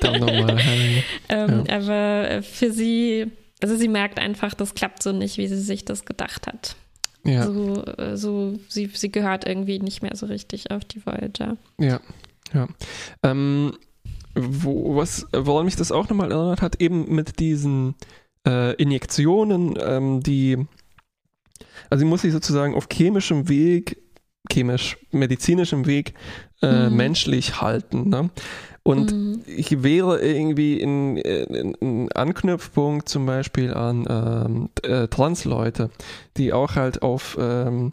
Dann nochmal, <laughs> ähm, ja. Aber für sie, also sie merkt einfach, das klappt so nicht, wie sie sich das gedacht hat. Ja. So, äh, so sie, sie gehört irgendwie nicht mehr so richtig auf die Voyager. Ja, ja. Ähm, wo, was, woran mich das auch nochmal erinnert hat, eben mit diesen äh, Injektionen, ähm, die, also sie muss sich sozusagen auf chemischem Weg chemisch-medizinischem Weg äh, mhm. menschlich halten. Ne? Und mhm. ich wäre irgendwie in, in, in, Anknüpfpunkt zum Beispiel an ähm, äh, Transleute, die auch halt auf ähm,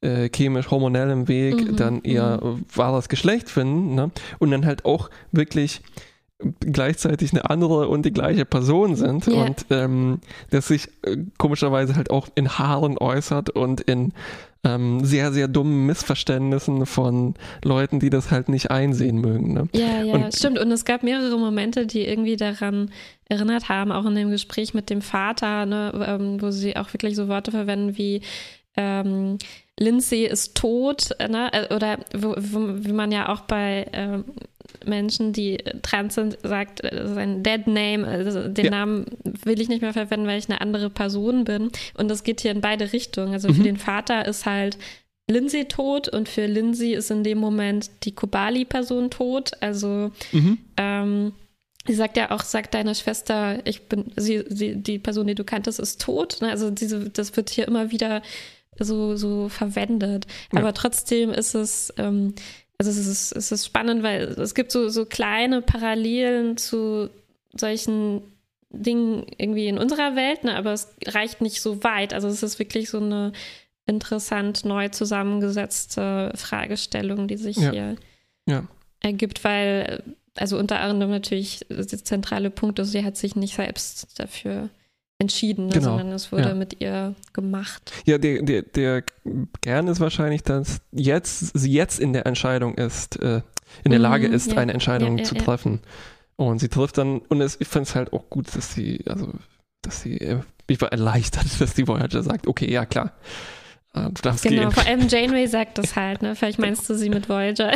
äh, chemisch-hormonellem Weg mhm. dann ihr mhm. wahres Geschlecht finden ne? und dann halt auch wirklich gleichzeitig eine andere und die gleiche Person sind yeah. und ähm, das sich äh, komischerweise halt auch in Haaren äußert und in ähm, sehr, sehr dummen Missverständnissen von Leuten, die das halt nicht einsehen mögen. Ne? Ja, ja, und, stimmt. Und es gab mehrere Momente, die irgendwie daran erinnert haben, auch in dem Gespräch mit dem Vater, ne, ähm, wo sie auch wirklich so Worte verwenden wie ähm, Lindsay ist tot, ne? Äh, oder wo, wo, wie man ja auch bei ähm, Menschen, die trans sind, sagt, äh, sein Dead Name, also den ja. Namen will ich nicht mehr verwenden, weil ich eine andere Person bin. Und das geht hier in beide Richtungen. Also mhm. für den Vater ist halt Lindsay tot und für Lindsay ist in dem Moment die Kobali-Person tot. Also mhm. ähm, sie sagt ja auch, sagt deine Schwester, ich bin, sie, sie, die Person, die du kanntest, ist tot. Ne? Also diese, das wird hier immer wieder so, so verwendet. Ja. Aber trotzdem ist es, ähm, also es ist, es ist spannend, weil es gibt so, so kleine Parallelen zu solchen Dingen irgendwie in unserer Welt, ne, aber es reicht nicht so weit. Also es ist wirklich so eine interessant neu zusammengesetzte Fragestellung, die sich ja. hier ja. ergibt, weil, also unter anderem natürlich der zentrale Punkt ist, sie hat sich nicht selbst dafür entschieden, ne, genau. sondern es wurde ja. mit ihr gemacht. Ja, der, der, der Kern ist wahrscheinlich, dass jetzt, sie jetzt in der Entscheidung ist, äh, in der Lage mhm, ist, ja. eine Entscheidung ja, zu treffen. Und sie trifft dann, und es, ich finde es halt auch gut, dass sie, also, dass sie, äh, ich war erleichtert, <laughs> dass die Voyager sagt, okay, ja klar, du darfst genau, gehen. vor allem Janeway sagt das halt, ne? Vielleicht meinst du sie mit Voyager.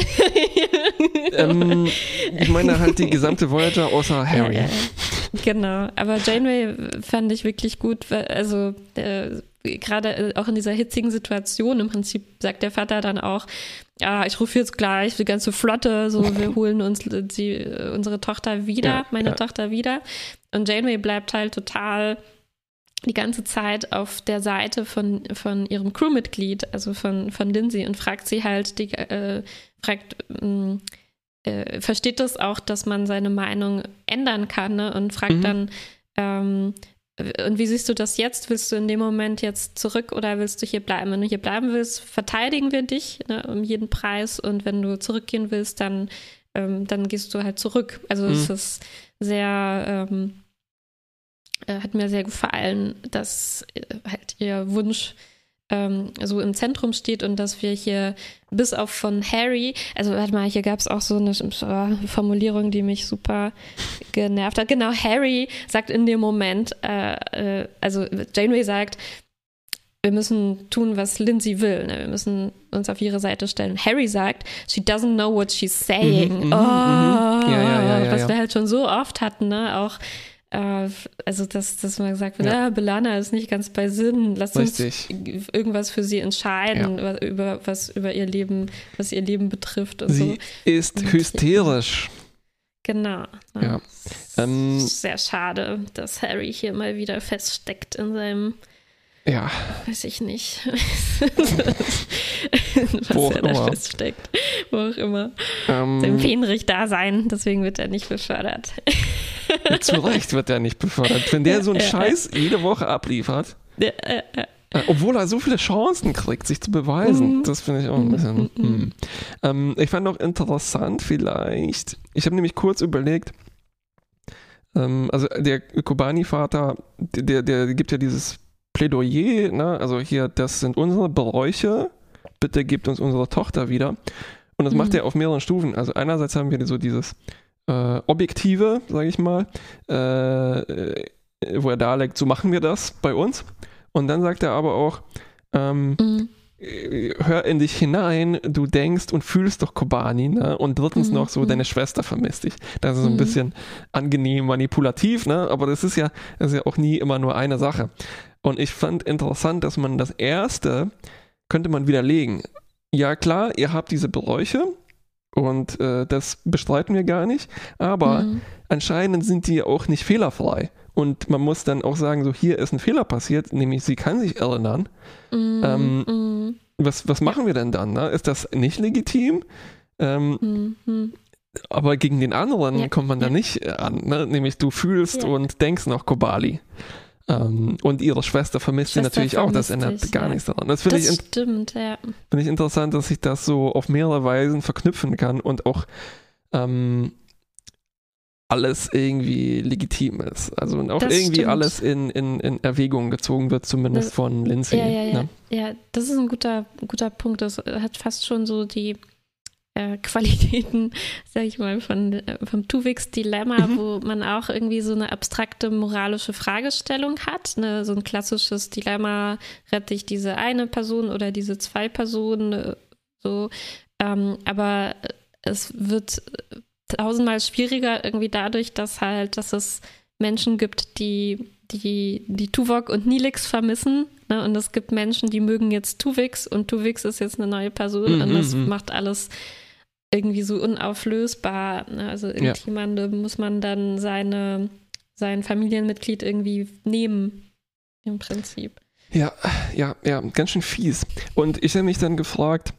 <laughs> ähm, ich meine halt die gesamte Voyager außer Harry. Ja, ja. Genau, aber Janeway fand ich wirklich gut, also äh, gerade äh, auch in dieser hitzigen Situation im Prinzip sagt der Vater dann auch, ja, ich rufe jetzt gleich die ganze Flotte, so wir <laughs> holen uns die, unsere Tochter wieder, ja, meine Tochter wieder. Und Janeway bleibt halt total die ganze Zeit auf der Seite von, von ihrem Crewmitglied, also von, von Lindsay, und fragt sie halt, die, äh, fragt, ähm, äh, versteht das auch, dass man seine Meinung ändern kann, ne? Und fragt mhm. dann, ähm, und wie siehst du das jetzt? Willst du in dem Moment jetzt zurück oder willst du hier bleiben? Wenn du hier bleiben willst, verteidigen wir dich ne, um jeden Preis. Und wenn du zurückgehen willst, dann, ähm, dann gehst du halt zurück. Also mhm. es ist sehr ähm, äh, hat mir sehr gefallen, dass äh, halt ihr Wunsch ähm, so im Zentrum steht und dass wir hier bis auf von Harry, also warte mal, hier gab es auch so eine äh, Formulierung, die mich super genervt hat. Genau, Harry sagt in dem Moment, äh, äh, also Janeway sagt, wir müssen tun, was Lindsay will. Ne? Wir müssen uns auf ihre Seite stellen. Harry sagt, she doesn't know what she's saying. Mhm, mhm oh, mhm. Ja, ja, ja, was wir halt schon so oft hatten, ne? Auch also dass, dass man gesagt wird, ja. ah, Belana ist nicht ganz bei Sinn, lass Richtig. uns irgendwas für sie entscheiden, ja. über was über ihr Leben, was ihr Leben betrifft. sie so. ist und hysterisch. Genau. Ja. Ähm, sehr schade, dass Harry hier mal wieder feststeckt in seinem ja. Weiß ich nicht. <laughs> Was Wo er da immer. feststeckt. Wo auch immer. Ähm, Sein Fähnrich-Dasein, deswegen wird er nicht befördert. Zu Recht wird er nicht befördert. Wenn der so einen Scheiß jede Woche abliefert. Äh, obwohl er so viele Chancen kriegt, sich zu beweisen. Mhm. Das finde ich auch ein bisschen. Mhm. mhm. Ähm, ich fand auch interessant, vielleicht. Ich habe nämlich kurz überlegt, ähm, also der Kobani-Vater, der, der gibt ja dieses Plädoyer, ne? also hier, das sind unsere Bräuche, bitte gebt uns unsere Tochter wieder. Und das mhm. macht er auf mehreren Stufen. Also einerseits haben wir so dieses äh, Objektive, sage ich mal, äh, wo er darlegt, so machen wir das bei uns. Und dann sagt er aber auch, ähm, mhm. hör in dich hinein, du denkst und fühlst doch Kobani, ne? Und drittens mhm. noch so, mhm. deine Schwester vermisst dich. Das ist so ein mhm. bisschen angenehm manipulativ, ne? Aber das ist ja, das ist ja auch nie immer nur eine Sache. Und ich fand interessant, dass man das erste könnte man widerlegen. Ja, klar, ihr habt diese Bräuche und äh, das bestreiten wir gar nicht, aber mhm. anscheinend sind die auch nicht fehlerfrei. Und man muss dann auch sagen, so hier ist ein Fehler passiert, nämlich sie kann sich erinnern. Mhm. Ähm, mhm. was, was machen wir denn dann? Ne? Ist das nicht legitim? Ähm, mhm. Aber gegen den anderen ja. kommt man da nicht an, ne? nämlich du fühlst und denkst noch Kobali. Ähm, und ihre Schwester vermisst Schwester sie natürlich auch, das ändert dich, gar nichts daran. Das finde ich, stimmt, ja. Find ich interessant, dass ich das so auf mehrere Weisen verknüpfen kann und auch ähm, alles irgendwie legitim ist. Also und auch das irgendwie stimmt. alles in, in, in Erwägung gezogen wird, zumindest das, von Lindsay. Ja, ja, ja. Ne? ja, das ist ein guter, guter Punkt. Das hat fast schon so die äh, Qualitäten, <laughs> sag ich mal, von, äh, vom Tuviks Dilemma, mhm. wo man auch irgendwie so eine abstrakte moralische Fragestellung hat. Ne? So ein klassisches Dilemma, rette ich diese eine Person oder diese zwei Personen, äh, so. Ähm, aber es wird tausendmal schwieriger irgendwie dadurch, dass halt, dass es Menschen gibt, die die, die Tuvok und Nilix vermissen. Ne? Und es gibt Menschen, die mögen jetzt Tuvix und Tuvix ist jetzt eine neue Person mm und das mhm. macht alles irgendwie so unauflösbar. Ne? Also irgendjemandem ja. muss man dann seine, sein Familienmitglied irgendwie nehmen, im Prinzip. Ja, ja, ja, ganz schön fies. Und ich habe mich dann gefragt,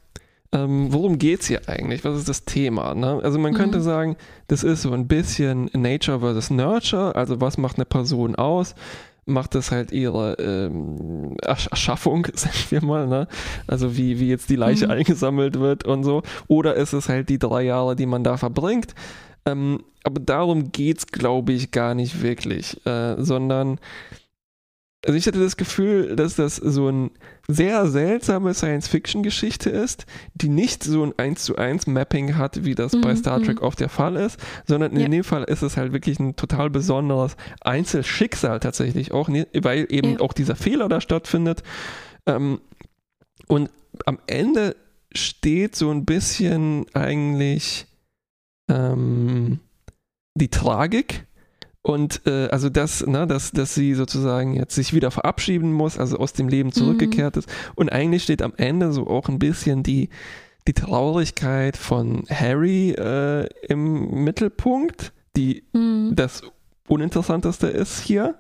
ähm, worum geht es hier eigentlich? Was ist das Thema? Ne? Also man mhm. könnte sagen, das ist so ein bisschen Nature versus Nurture, also was macht eine Person aus? Macht das halt ihre ähm, Erschaffung, <laughs> sagen wir mal, ne? Also wie, wie jetzt die Leiche mhm. eingesammelt wird und so. Oder ist es halt die drei Jahre, die man da verbringt? Ähm, aber darum geht es, glaube ich, gar nicht wirklich, äh, sondern also ich hatte das Gefühl, dass das so eine sehr seltsame Science-Fiction-Geschichte ist, die nicht so ein 1 zu 1 Mapping hat, wie das mhm, bei Star Trek mhm. oft der Fall ist, sondern ja. in dem Fall ist es halt wirklich ein total besonderes Einzelschicksal tatsächlich auch, ne, weil eben ja. auch dieser Fehler da stattfindet. Ähm, und am Ende steht so ein bisschen eigentlich ähm, die Tragik und äh, also das, ne, dass, dass sie sozusagen jetzt sich wieder verabschieden muss, also aus dem Leben zurückgekehrt mhm. ist. Und eigentlich steht am Ende so auch ein bisschen die, die Traurigkeit von Harry äh, im Mittelpunkt, die mhm. das Uninteressanteste ist hier.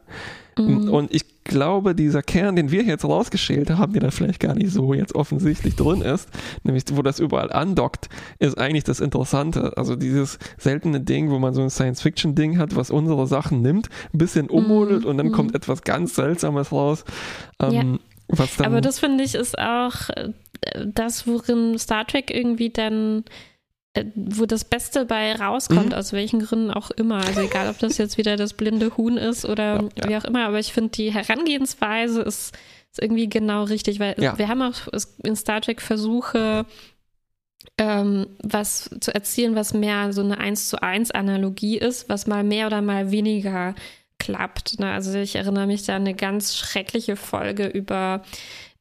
Mhm. Und ich glaube, dieser Kern, den wir jetzt rausgeschält haben, der da vielleicht gar nicht so jetzt offensichtlich drin ist, nämlich wo das überall andockt, ist eigentlich das Interessante. Also dieses seltene Ding, wo man so ein Science-Fiction-Ding hat, was unsere Sachen nimmt, ein bisschen ummodelt mhm. und dann mhm. kommt etwas ganz Seltsames raus. Ähm, ja. Aber das finde ich ist auch äh, das, worin Star Trek irgendwie dann wo das Beste bei rauskommt, mhm. aus welchen Gründen auch immer. Also egal, ob das jetzt wieder das blinde Huhn ist oder ja, ja. wie auch immer, aber ich finde, die Herangehensweise ist, ist, irgendwie genau richtig, weil ja. wir haben auch in Star Trek Versuche, ähm, was zu erzielen, was mehr so eine 1 zu 1 Analogie ist, was mal mehr oder mal weniger klappt. Ne? Also ich erinnere mich da an eine ganz schreckliche Folge über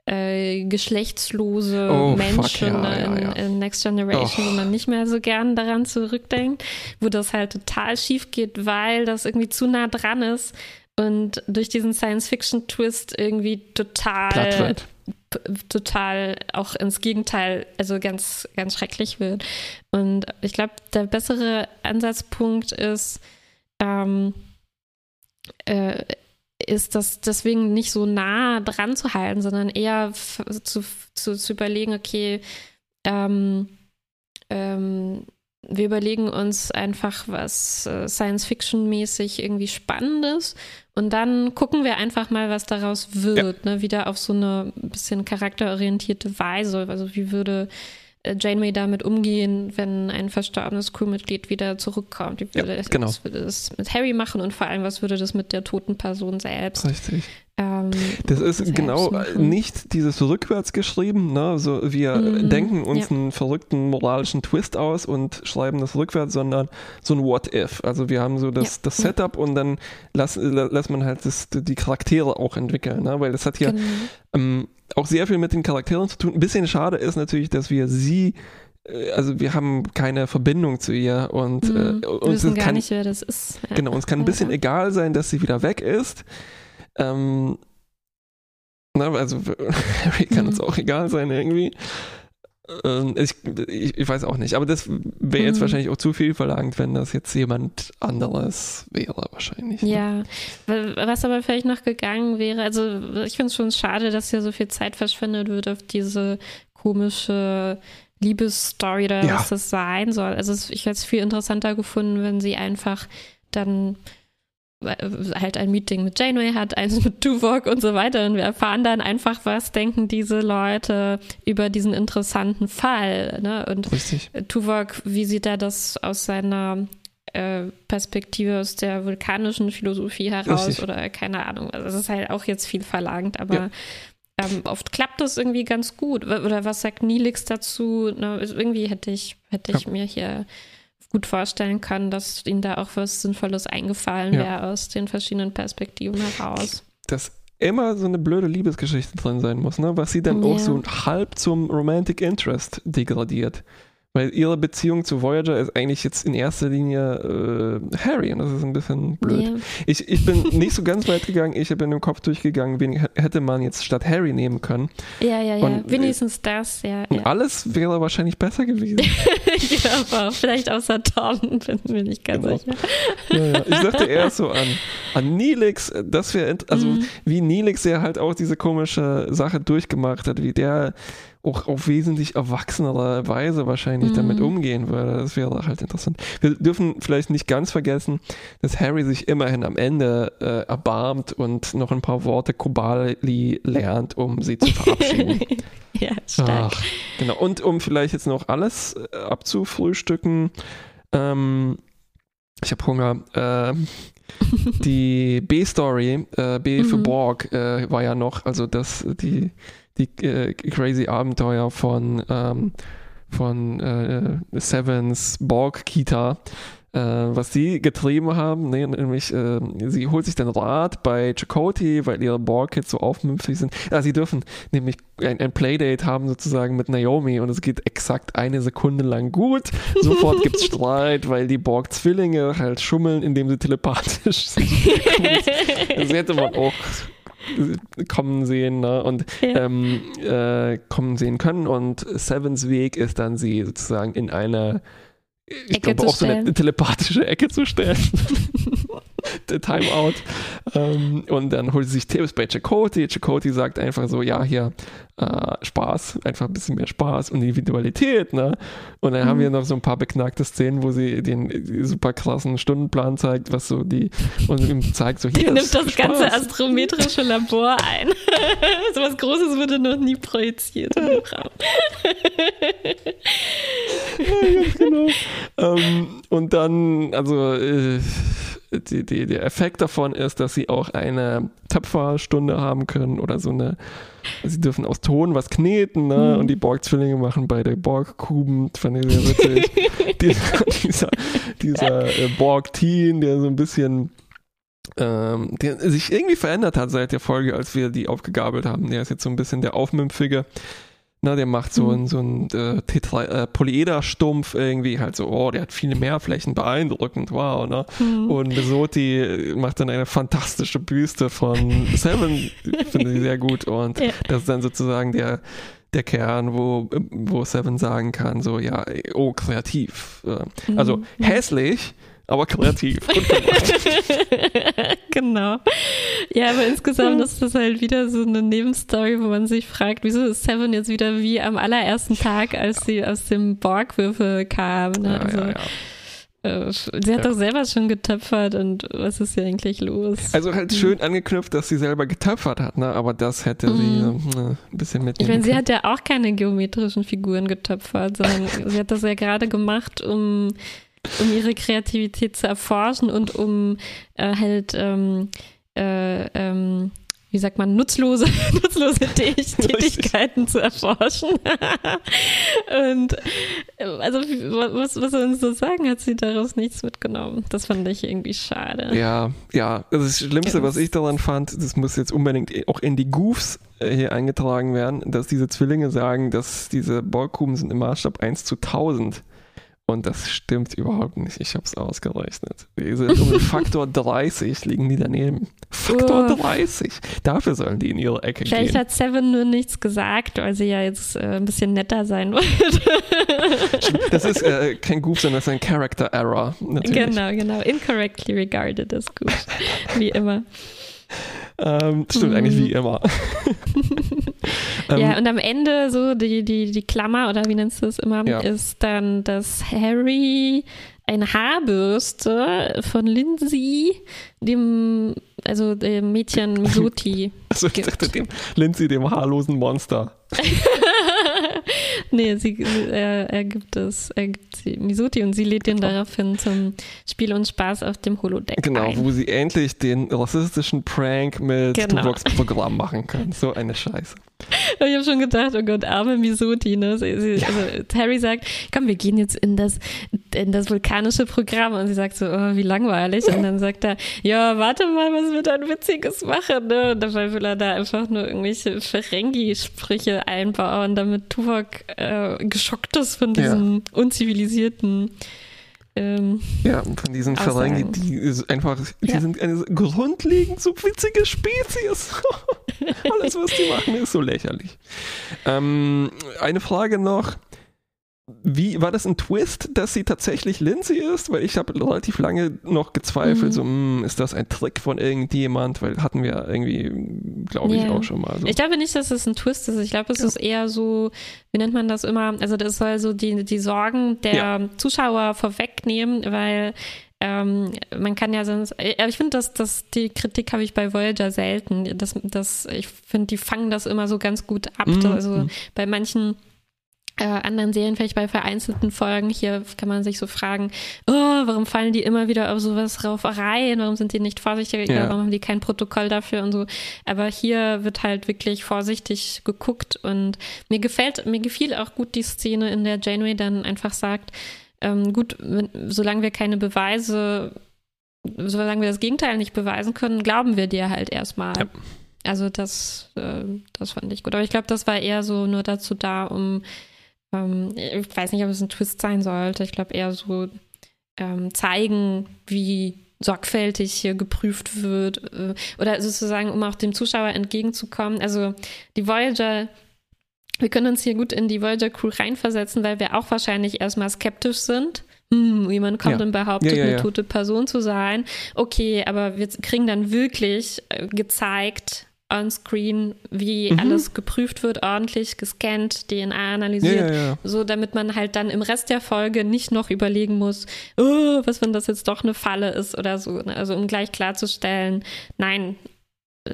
äh, geschlechtslose oh, Menschen fuck, ja, in, ja, ja. in, Next Generation, oh. wo man nicht mehr so gern daran zurückdenkt, wo das halt total schief geht, weil das irgendwie zu nah dran ist und durch diesen Science-Fiction-Twist irgendwie total total auch ins Gegenteil, also ganz, ganz schrecklich wird. Und ich glaube, der bessere Ansatzpunkt ist, ähm, äh, ist das deswegen nicht so nah dran zu halten, sondern eher zu, zu, zu überlegen, okay, ähm, ähm, wir überlegen uns einfach was äh, Science-Fiction-mäßig irgendwie Spannendes und dann gucken wir einfach mal, was daraus wird, ja. ne? wieder auf so eine bisschen charakterorientierte Weise. Also wie würde Janeway damit umgehen, wenn ein verstorbenes Crewmitglied wieder zurückkommt? Wie würde, ja, genau. Was würde das mit Harry machen und vor allem, was würde das mit der toten Person selbst Richtig. Ähm, das ist genau machen. nicht dieses rückwärts geschrieben. Ne? Also wir mhm. denken uns ja. einen verrückten moralischen Twist aus und schreiben das rückwärts, sondern so ein What If. Also wir haben so das, ja. das Setup und dann lässt, lässt man halt das, die Charaktere auch entwickeln. Ne? Weil das hat hier genau. ähm, auch sehr viel mit den Charakteren zu tun. Ein bisschen schade ist natürlich, dass wir sie äh, also wir haben keine Verbindung zu ihr und mhm. äh, uns wir wissen gar kann, nicht, wer das ist. Ja. Genau, uns kann ein bisschen ja. egal sein, dass sie wieder weg ist. Ähm, na, also <laughs> Harry kann mhm. uns auch egal sein irgendwie. Ähm, ich, ich, ich, weiß auch nicht, aber das wäre jetzt mhm. wahrscheinlich auch zu viel verlangt, wenn das jetzt jemand anderes wäre, wahrscheinlich. Ne? Ja, was aber vielleicht noch gegangen wäre, also ich finde es schon schade, dass hier so viel Zeit verschwendet wird auf diese komische Liebesstory oder ja. was das sein soll. Also ich hätte es viel interessanter gefunden, wenn sie einfach dann halt ein Meeting mit Janeway hat, eins mit Tuvok und so weiter. Und wir erfahren dann einfach, was denken diese Leute über diesen interessanten Fall. Ne? Und Richtig. Tuvok, wie sieht er das aus seiner äh, Perspektive, aus der vulkanischen Philosophie heraus Richtig. oder keine Ahnung. Also das ist halt auch jetzt viel verlangt, aber ja. ähm, oft klappt das irgendwie ganz gut. Oder was sagt Nilix dazu? Ne? Irgendwie hätte ich, hätte ich ja. mir hier gut vorstellen kann, dass ihnen da auch was Sinnvolles eingefallen ja. wäre aus den verschiedenen Perspektiven heraus. Dass immer so eine blöde Liebesgeschichte drin sein muss, ne? was sie dann ja. auch so halb zum Romantic Interest degradiert. Weil ihre Beziehung zu Voyager ist eigentlich jetzt in erster Linie äh, Harry und das ist ein bisschen blöd. Yeah. Ich, ich bin <laughs> nicht so ganz weit gegangen, ich bin im Kopf durchgegangen, wen hätte man jetzt statt Harry nehmen können. Ja, ja, ja. Und, Wenigstens das, ja. ja. Alles wäre wahrscheinlich besser gewesen. <laughs> glaube auch. Vielleicht außer Tom, <laughs> bin mir nicht ganz genau. sicher. Ja, ja. Ich dachte eher so an, an Nilix, das wäre, also mhm. wie Nilix ja halt auch diese komische Sache durchgemacht hat, wie der auch auf wesentlich erwachsenere Weise wahrscheinlich mhm. damit umgehen würde. Das wäre halt interessant. Wir dürfen vielleicht nicht ganz vergessen, dass Harry sich immerhin am Ende äh, erbarmt und noch ein paar Worte Kobali lernt, um sie zu verabschieden. <laughs> ja, stark. Ach, genau. Und um vielleicht jetzt noch alles äh, abzufrühstücken, ähm, ich habe Hunger. Äh, <laughs> die B-Story, äh, B für mhm. Borg, äh, war ja noch, also das, die die äh, crazy Abenteuer von, ähm, von äh, Sevens Borg Kita. Äh, was sie getrieben haben, ne, nämlich äh, sie holt sich den Rat bei Chakoti, weil ihre Borg-Kids so aufmüpfig sind. Ja, sie dürfen nämlich ein, ein, Playdate haben sozusagen mit Naomi und es geht exakt eine Sekunde lang gut. Sofort <laughs> gibt es Streit, weil die Borg-Zwillinge halt schummeln, indem sie telepathisch <laughs> sind. das hätte man auch kommen sehen ne? und ja. ähm, äh, kommen sehen können. Und Sevens Weg ist dann, sie sozusagen in eine, ich Ecke glaube, auch stellen. so eine telepathische Ecke zu stellen. <laughs> der Timeout. Ähm, und dann holt sie sich Tipps bei Chakoti. Chakoti sagt einfach so, ja, hier äh, Spaß, einfach ein bisschen mehr Spaß und Individualität. Ne? Und dann mhm. haben wir noch so ein paar beknackte Szenen, wo sie den super krassen Stundenplan zeigt, was so die, und ihm zeigt so, hier Die nimmt das Spaß. ganze astrometrische Labor ein. <laughs> so was Großes wurde noch nie projiziert im Raum. ja, genau. Ähm, und dann, also, äh, die, die, der Effekt davon ist, dass sie auch eine Töpferstunde haben können oder so eine, sie dürfen aus Ton was kneten ne? Mhm. und die Borg-Zwillinge machen bei der Borg-Kuben, fand ich sehr witzig. <laughs> dieser dieser, dieser äh, Borg-Teen, der so ein bisschen ähm, der sich irgendwie verändert hat seit der Folge, als wir die aufgegabelt haben. Der ist jetzt so ein bisschen der Aufmümpfige. Na, der macht so mhm. einen so äh, äh, Polyeder-Stumpf irgendwie, halt so, oh, der hat viele mehr Flächen, beeindruckend, wow, ne? Mhm. Und Soti macht dann eine fantastische Büste von Seven, finde ich sehr gut. Und ja. das ist dann sozusagen der, der Kern, wo, wo Seven sagen kann, so, ja, oh, kreativ. Also mhm. hässlich, aber kreativ. <laughs> genau. Ja, aber insgesamt ist das halt wieder so eine Nebenstory, wo man sich fragt, wieso ist Seven jetzt wieder wie am allerersten Tag, als sie aus dem Borgwürfel kam. Ne? Also, ja, ja, äh, Sie hat ja. doch selber schon getöpfert und was ist hier eigentlich los? Also halt schön angeknüpft, dass sie selber getöpfert hat, ne? aber das hätte mhm. sie äh, ein bisschen mit. Ich meine, sie hat ja auch keine geometrischen Figuren getöpfert, sondern <laughs> sie hat das ja gerade gemacht, um um ihre Kreativität zu erforschen und um äh, halt, ähm, äh, ähm, wie sagt man, nutzlose, <laughs> nutzlose Tätigkeiten zu erforschen. <laughs> und äh, also was, was soll uns so sagen, hat sie daraus nichts mitgenommen. Das fand ich irgendwie schade. Ja, ja. Also das Schlimmste, ja. was ich daran fand, das muss jetzt unbedingt auch in die Goofs äh, hier eingetragen werden, dass diese Zwillinge sagen, dass diese Borgkuben sind im Maßstab 1 zu 1000. Und das stimmt überhaupt nicht. Ich habe es ausgerechnet. Die sind um Faktor 30 liegen die daneben. Faktor Oh. 30. Dafür sollen die in ihre Ecke Vielleicht gehen. hat Seven nur nichts gesagt, weil sie ja jetzt äh, ein bisschen netter sein wollte. Das ist äh, kein Goof, sondern das ist ein Character Error. Natürlich. genau, genau. Incorrectly regarded ist gut. Wie immer. Ähm, stimmt Mhm. eigentlich wie immer. <laughs> Ähm, ja, und am Ende so die, die, die Klammer oder wie nennst du es immer, Ja. ist dann, dass Harry eine Haarbürste von Lindsay, dem, also dem Mädchen <laughs> Misuti. also ich dachte dem Lindsay, dem haarlosen Monster. <laughs> nee, sie, er, er gibt es, er gibt sie Misuti und sie lädt ihn daraufhin zum Spiel und Spaß auf dem Holodeck Genau, ein. wo sie endlich den rassistischen Prank mit Genau. Tuvoks Programm machen können. So eine Scheiße. Ich habe schon gedacht, oh Gott, arme Misuti. Ne? Sie, sie, also Harry sagt, komm, wir gehen jetzt in das, in das vulkanische Programm. Und sie sagt so, oh, wie langweilig. Und dann sagt er, ja, warte mal, was wir dann Witziges machen. Ne? Und dabei will er da einfach nur irgendwelche Ferengi-Sprüche einbauen, damit Tuvok äh, geschockt ist von Ja. diesem unzivilisierten ähm, Ja, von diesen. Ferengi, die ist einfach, die Ja. sind eine grundlegend so witzige Spezies. <laughs> Alles, was die machen, ist so lächerlich. Ähm, eine Frage noch. Wie war das ein Twist, dass sie tatsächlich Lindsay ist? Weil ich habe relativ lange noch gezweifelt, Mhm. so, hm, ist das ein Trick von irgendjemand? Weil hatten wir irgendwie, glaube ich, Ja. auch schon mal. So. Ich glaube nicht, dass es ein Twist ist. Ich glaube, es ist eher so, wie nennt man das immer? Also das soll so die, die Sorgen der Ja. Zuschauer vorwegnehmen, weil ähm, man kann ja sonst, äh, ich finde, dass, dass die Kritik habe ich bei Voyager selten. Das, das, ich finde, die fangen das immer so ganz gut ab. Mhm. Also bei manchen äh, anderen Serien, vielleicht bei vereinzelten Folgen, hier kann man sich so fragen, oh, warum fallen die immer wieder auf sowas drauf rein? Warum sind die nicht vorsichtiger? Ja. Warum haben die kein Protokoll dafür und so? Aber hier wird halt wirklich vorsichtig geguckt und mir gefällt, mir gefiel auch gut die Szene, in der Janeway dann einfach sagt, ähm, gut, wenn, solange wir keine Beweise, solange wir das Gegenteil nicht beweisen können, glauben wir dir halt erstmal. Ja. Also das, äh, das fand ich gut. Aber ich glaube, das war eher so nur dazu da, um ähm, ich weiß nicht, ob es ein Twist sein sollte. Ich glaube eher so ähm, zeigen, wie sorgfältig hier geprüft wird äh, oder sozusagen, um auch dem Zuschauer entgegenzukommen. Also die Voyager, wir können uns hier gut in die Voyager Crew reinversetzen, weil wir auch wahrscheinlich erstmal skeptisch sind. Hm, jemand kommt Ja. und behauptet, Ja, ja, eine tote Person zu sein. Okay, aber wir kriegen dann wirklich äh, gezeigt on screen, wie Mhm. alles geprüft wird, ordentlich gescannt, DNA ja, analysiert, ja, ja. so damit man halt dann im Rest der Folge nicht noch überlegen muss, oh, was wenn das jetzt doch eine Falle ist oder so. ne? Also um gleich klarzustellen, nein,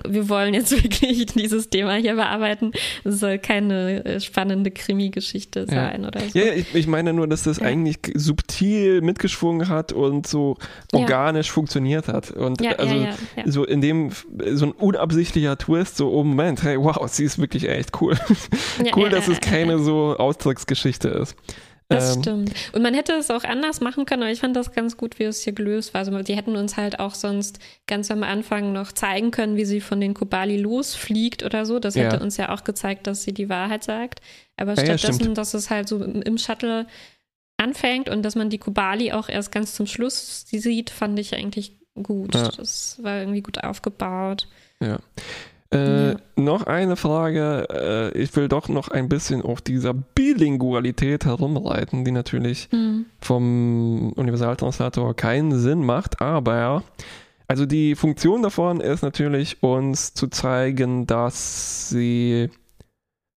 wir wollen jetzt <laughs> wirklich dieses Thema hier bearbeiten. Es soll keine äh, spannende Krimi-Geschichte sein oder so. Ja, ja, ich, ich meine nur, dass das Ja. eigentlich subtil mitgeschwungen hat und so Ja. organisch funktioniert hat. Und Ja, also ja, ja, ja. so in dem, so ein unabsichtlicher Twist, so, oh Moment, hey, wow, sie ist wirklich echt cool. Ja, <laughs> cool, ja, dass ja, es ja, keine ja. so Ausdrucksgeschichte ist. Das Ähm, stimmt. Und man hätte es auch anders machen können, aber ich fand das ganz gut, wie es hier gelöst war. Also die hätten uns halt auch sonst ganz am Anfang noch zeigen können, wie sie von den Kobali losfliegt oder so. Das hätte Ja. uns ja auch gezeigt, dass sie die Wahrheit sagt. Aber Ja, ja, stattdessen, stimmt. dass es halt so im, im Shuttle anfängt und dass man die Kobali auch erst ganz zum Schluss sieht, fand ich eigentlich gut. Ja. Das war irgendwie gut aufgebaut. Ja. Äh, Ja. Noch eine Frage. Äh, ich will doch noch ein bisschen auf dieser Bilingualität herumreiten, die natürlich Hm. vom Universaltranslator keinen Sinn macht, aber also die Funktion davon ist natürlich uns zu zeigen, dass sie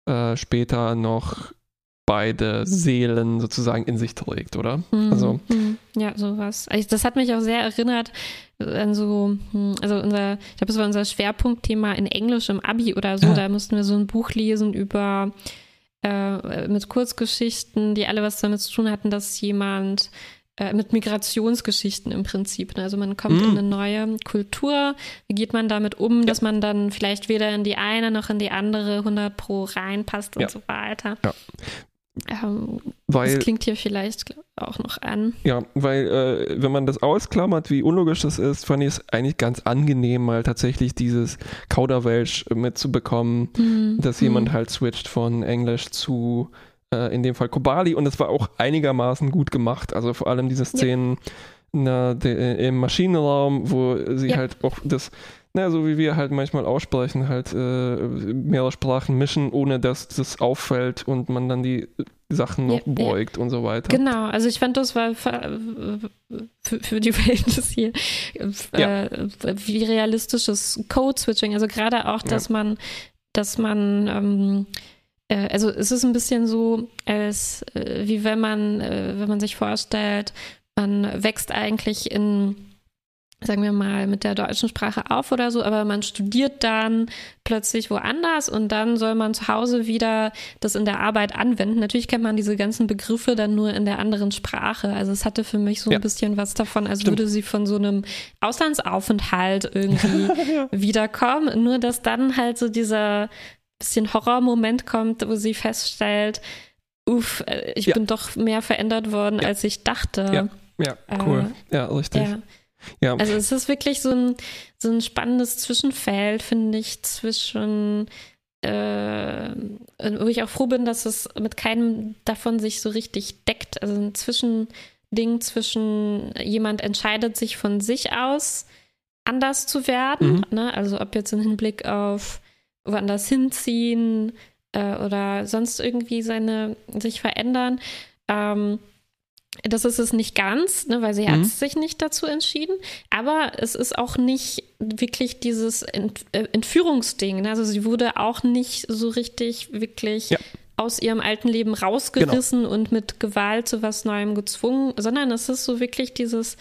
äh, später noch beide Seelen sozusagen in sich trägt, oder? Hm, Also- hm, ja, sowas. Also das hat mich auch sehr erinnert an so, hm, also unser, ich glaube, das war unser Schwerpunktthema in Englisch im Abi oder so. Ja. Da mussten wir so ein Buch lesen über äh, mit Kurzgeschichten, die alle was damit zu tun hatten, dass jemand äh, mit Migrationsgeschichten im Prinzip. Ne? Also man kommt Mm. in eine neue Kultur. Wie geht man damit um, dass man dann vielleicht weder in die eine noch in die andere 100 pro reinpasst und Ja. so weiter. Ja. Ähm, Weil das klingt hier vielleicht auch noch an. Ja, weil äh, wenn man das ausklammert, wie unlogisch das ist, fand ich es eigentlich ganz angenehm, mal tatsächlich dieses Kauderwelsch mitzubekommen, Hm, dass jemand halt switcht von Englisch zu äh, in dem Fall Kobali und es war auch einigermaßen gut gemacht. Also vor allem diese Szenen ja. Na, de, im Maschinenraum, wo sie ja. halt auch das na, so wie wir halt manchmal aussprechen, halt äh, mehrere Sprachen mischen, ohne dass das auffällt und man dann die Sachen noch ja, beugt ja. und so weiter. Genau, also ich fand, das war für, für die <laughs> Welt hier äh, wie realistisches Code-Switching. Also gerade auch, dass man, dass man ähm, äh, also es ist ein bisschen so, als äh, wie wenn man, äh, wenn man sich vorstellt, man wächst eigentlich in sagen wir mal, mit der deutschen Sprache auf oder so, aber man studiert dann plötzlich woanders und dann soll man zu Hause wieder das in der Arbeit anwenden. Natürlich kennt man diese ganzen Begriffe dann nur in der anderen Sprache. Also es hatte für mich so ein ja. bisschen was davon, als Stimmt. würde sie von so einem Auslandsaufenthalt irgendwie <laughs> ja. wiederkommen. Nur dass dann halt so dieser bisschen Horrormoment kommt, wo sie feststellt, uff, äh, ich ja. bin doch mehr verändert worden, als ich dachte. Ja, ja cool. Äh, ja, richtig. Ja. Also es ist wirklich so ein, so ein spannendes Zwischenfeld, finde ich, zwischen äh, wo ich auch froh bin, dass es mit keinem davon sich so richtig deckt. Also ein Zwischending zwischen jemand entscheidet sich von sich aus anders zu werden, mhm. ne? also ob jetzt im Hinblick auf woanders hinziehen äh, oder sonst irgendwie seine sich verändern. Ähm, das ist es nicht ganz, ne, weil sie mhm. hat sich nicht dazu entschieden. Aber es ist auch nicht wirklich dieses Ent äh, Entführungsding. Ne? Also sie wurde auch nicht so richtig wirklich ja. aus ihrem alten Leben rausgerissen genau. und mit Gewalt zu was Neuem gezwungen, sondern es ist so wirklich dieses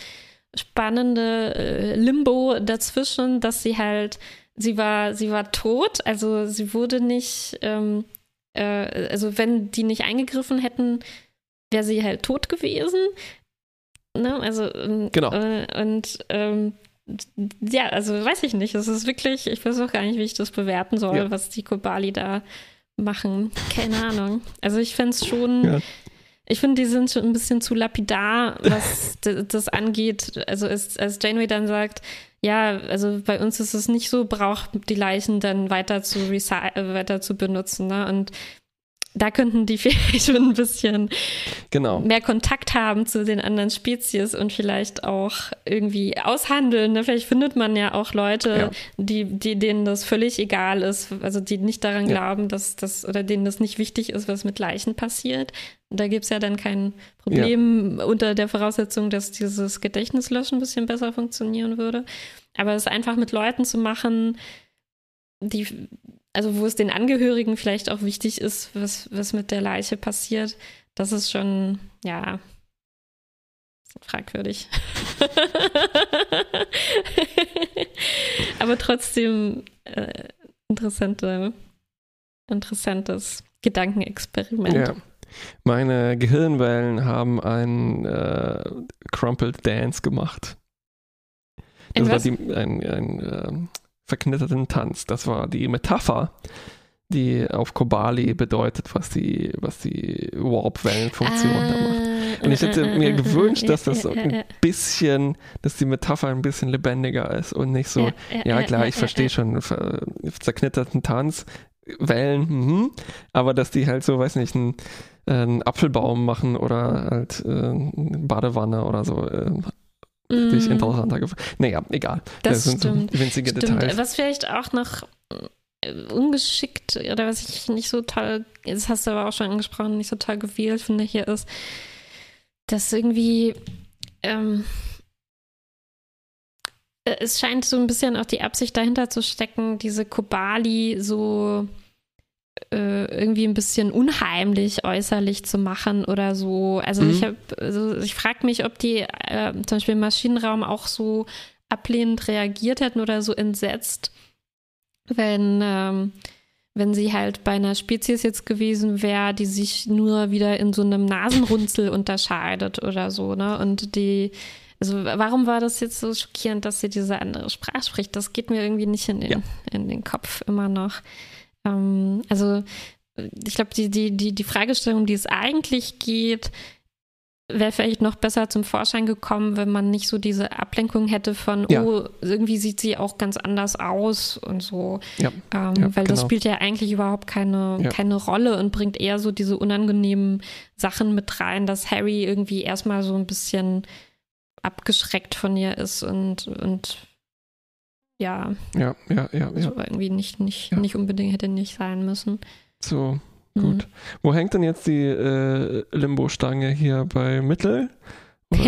spannende äh, Limbo dazwischen, dass sie halt, sie war, sie war tot, also sie wurde nicht, ähm, äh, also wenn die nicht eingegriffen hätten, wäre sie halt tot gewesen. Ne? Also, ähm, genau. Äh, und ähm, ja, also weiß ich nicht. Es ist wirklich, ich weiß auch gar nicht, wie ich das bewerten soll, ja. was die Kobali da machen. Keine Ahnung. Also ich fände es schon. Ja. Ich finde, die sind schon ein bisschen zu lapidar, was das angeht. Also als, als Janeway dann sagt, ja, also bei uns ist es nicht so, braucht die Leichen dann weiter zu, äh, weiter zu benutzen. Ne? Und da könnten die <laughs> vielleicht schon ein bisschen genau. mehr Kontakt haben zu den anderen Spezies und vielleicht auch irgendwie aushandeln. Ne? Vielleicht findet man ja auch Leute, ja. Die, die, denen das völlig egal ist, also die nicht daran ja. glauben, dass das oder denen das nicht wichtig ist, was mit Leichen passiert. Da gibt es ja dann kein Problem ja. unter der Voraussetzung, dass dieses Gedächtnislöschen ein bisschen besser funktionieren würde. Aber es einfach mit Leuten zu machen, die also wo es den Angehörigen vielleicht auch wichtig ist, was, was mit der Leiche passiert, das ist schon, ja, fragwürdig. <laughs> Aber trotzdem äh, interessante, interessantes Gedankenexperiment. Ja. Meine Gehirnwellen haben einen äh, Crumpled Dance gemacht. Das war die, ein, ein, ein verknitterten Tanz. Das war die Metapher, die auf Kobali bedeutet, was die, was die Warp-Wellenfunktion ah, da macht. Und ich hätte äh, mir <laughs> gewünscht, dass das so ein bisschen, dass die Metapher ein bisschen lebendiger ist und nicht so, ja klar, ich verstehe schon, zerknitterten Tanz, Wellen, mh, aber dass die halt so, weiß nicht, einen, einen Apfelbaum machen oder halt äh, eine Badewanne oder so. Äh, richtig mm. interessanter gefunden. Naja, egal. Das, das sind stimmt. so winzige stimmt. Details. Was vielleicht auch noch äh, ungeschickt oder was ich nicht so toll, das hast du aber auch schon angesprochen, nicht so toll gewählt finde hier ist, dass irgendwie ähm, äh, es scheint so ein bisschen auch die Absicht dahinter zu stecken, diese Kobali so äh, irgendwie ein bisschen unheimlich äußerlich zu machen oder so. Also mhm. ich habe, also ich frage mich, ob die äh, zum Beispiel im Maschinenraum auch so ablehnend reagiert hätten oder so entsetzt, wenn ähm, wenn sie halt bei einer Spezies jetzt gewesen wäre, die sich nur wieder in so einem Nasenrunzel <laughs> unterscheidet oder so, ne? Und die, also warum war das jetzt so schockierend, dass sie diese andere Sprache spricht? Das geht mir irgendwie nicht in den, ja. in den Kopf immer noch. Ähm, also ich glaube, die, die, die, die Fragestellung, die es eigentlich geht, wäre vielleicht noch besser zum Vorschein gekommen, wenn man nicht so diese Ablenkung hätte von, Ja. oh, irgendwie sieht sie auch ganz anders aus und so. Ja, Ähm, ja, weil das genau. spielt ja eigentlich überhaupt keine, keine Rolle und bringt eher so diese unangenehmen Sachen mit rein, dass Harry irgendwie erstmal so ein bisschen abgeschreckt von ihr ist und, und ja, ja, ja, ja, ja. so irgendwie nicht, nicht, Ja. nicht unbedingt hätte nicht sein müssen. So, Mhm. gut. Wo hängt denn jetzt die äh, Limbo-Stange hier bei Mittel? <laughs>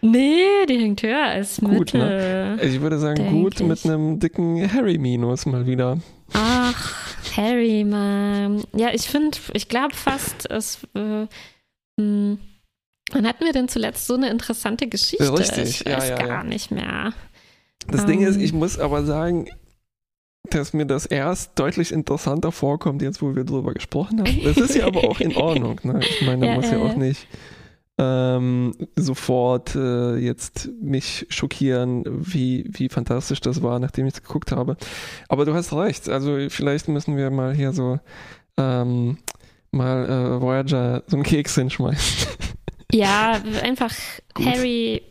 Nee, die hängt höher als Gut, ne? Mittel. ich würde sagen, Denk gut ich. mit einem dicken Harry-Minus mal wieder. Ach, Harry, Mann. Ja, ich finde, ich glaube fast, es. Äh, mh, wann hatten wir denn zuletzt so eine interessante Geschichte? Richtig, ich ja, weiß ja, gar ja. nicht mehr. Das Ding ist, Ähm. ich muss aber sagen, dass mir das erst deutlich interessanter vorkommt, jetzt wo wir drüber gesprochen haben. Das ist ja aber auch in Ordnung. Ne? <laughs> Ich meine, da Ja, muss ja ja, auch ja. nicht ähm, sofort äh, jetzt mich schockieren, wie, wie fantastisch das war, nachdem ich es geguckt habe. Aber du hast recht. Also vielleicht müssen wir mal hier so ähm, mal äh, Voyager so einen Keks hinschmeißen. <laughs> Ja, einfach Gut. Harry.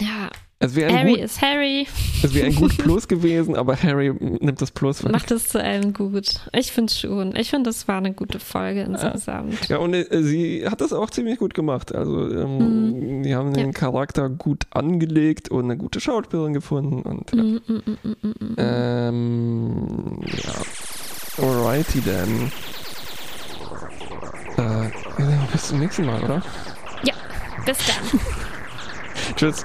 Ja, wäre Harry gut, ist Harry, es wär ein gut <laughs> Plus gewesen, aber Harry nimmt das Plus weg. macht es zu einem gut. Ich finde schon. Ich finde, das war eine gute Folge insgesamt. Ja, und äh, sie hat das auch ziemlich gut gemacht. Also, ähm, die haben den Ja. Charakter gut angelegt und eine gute Schauspielerin gefunden. Und ja. Mm, mm. ähm, ja. Alrighty then. Äh, bis zum nächsten Mal, oder? Bis dann. <laughs> Tschüss.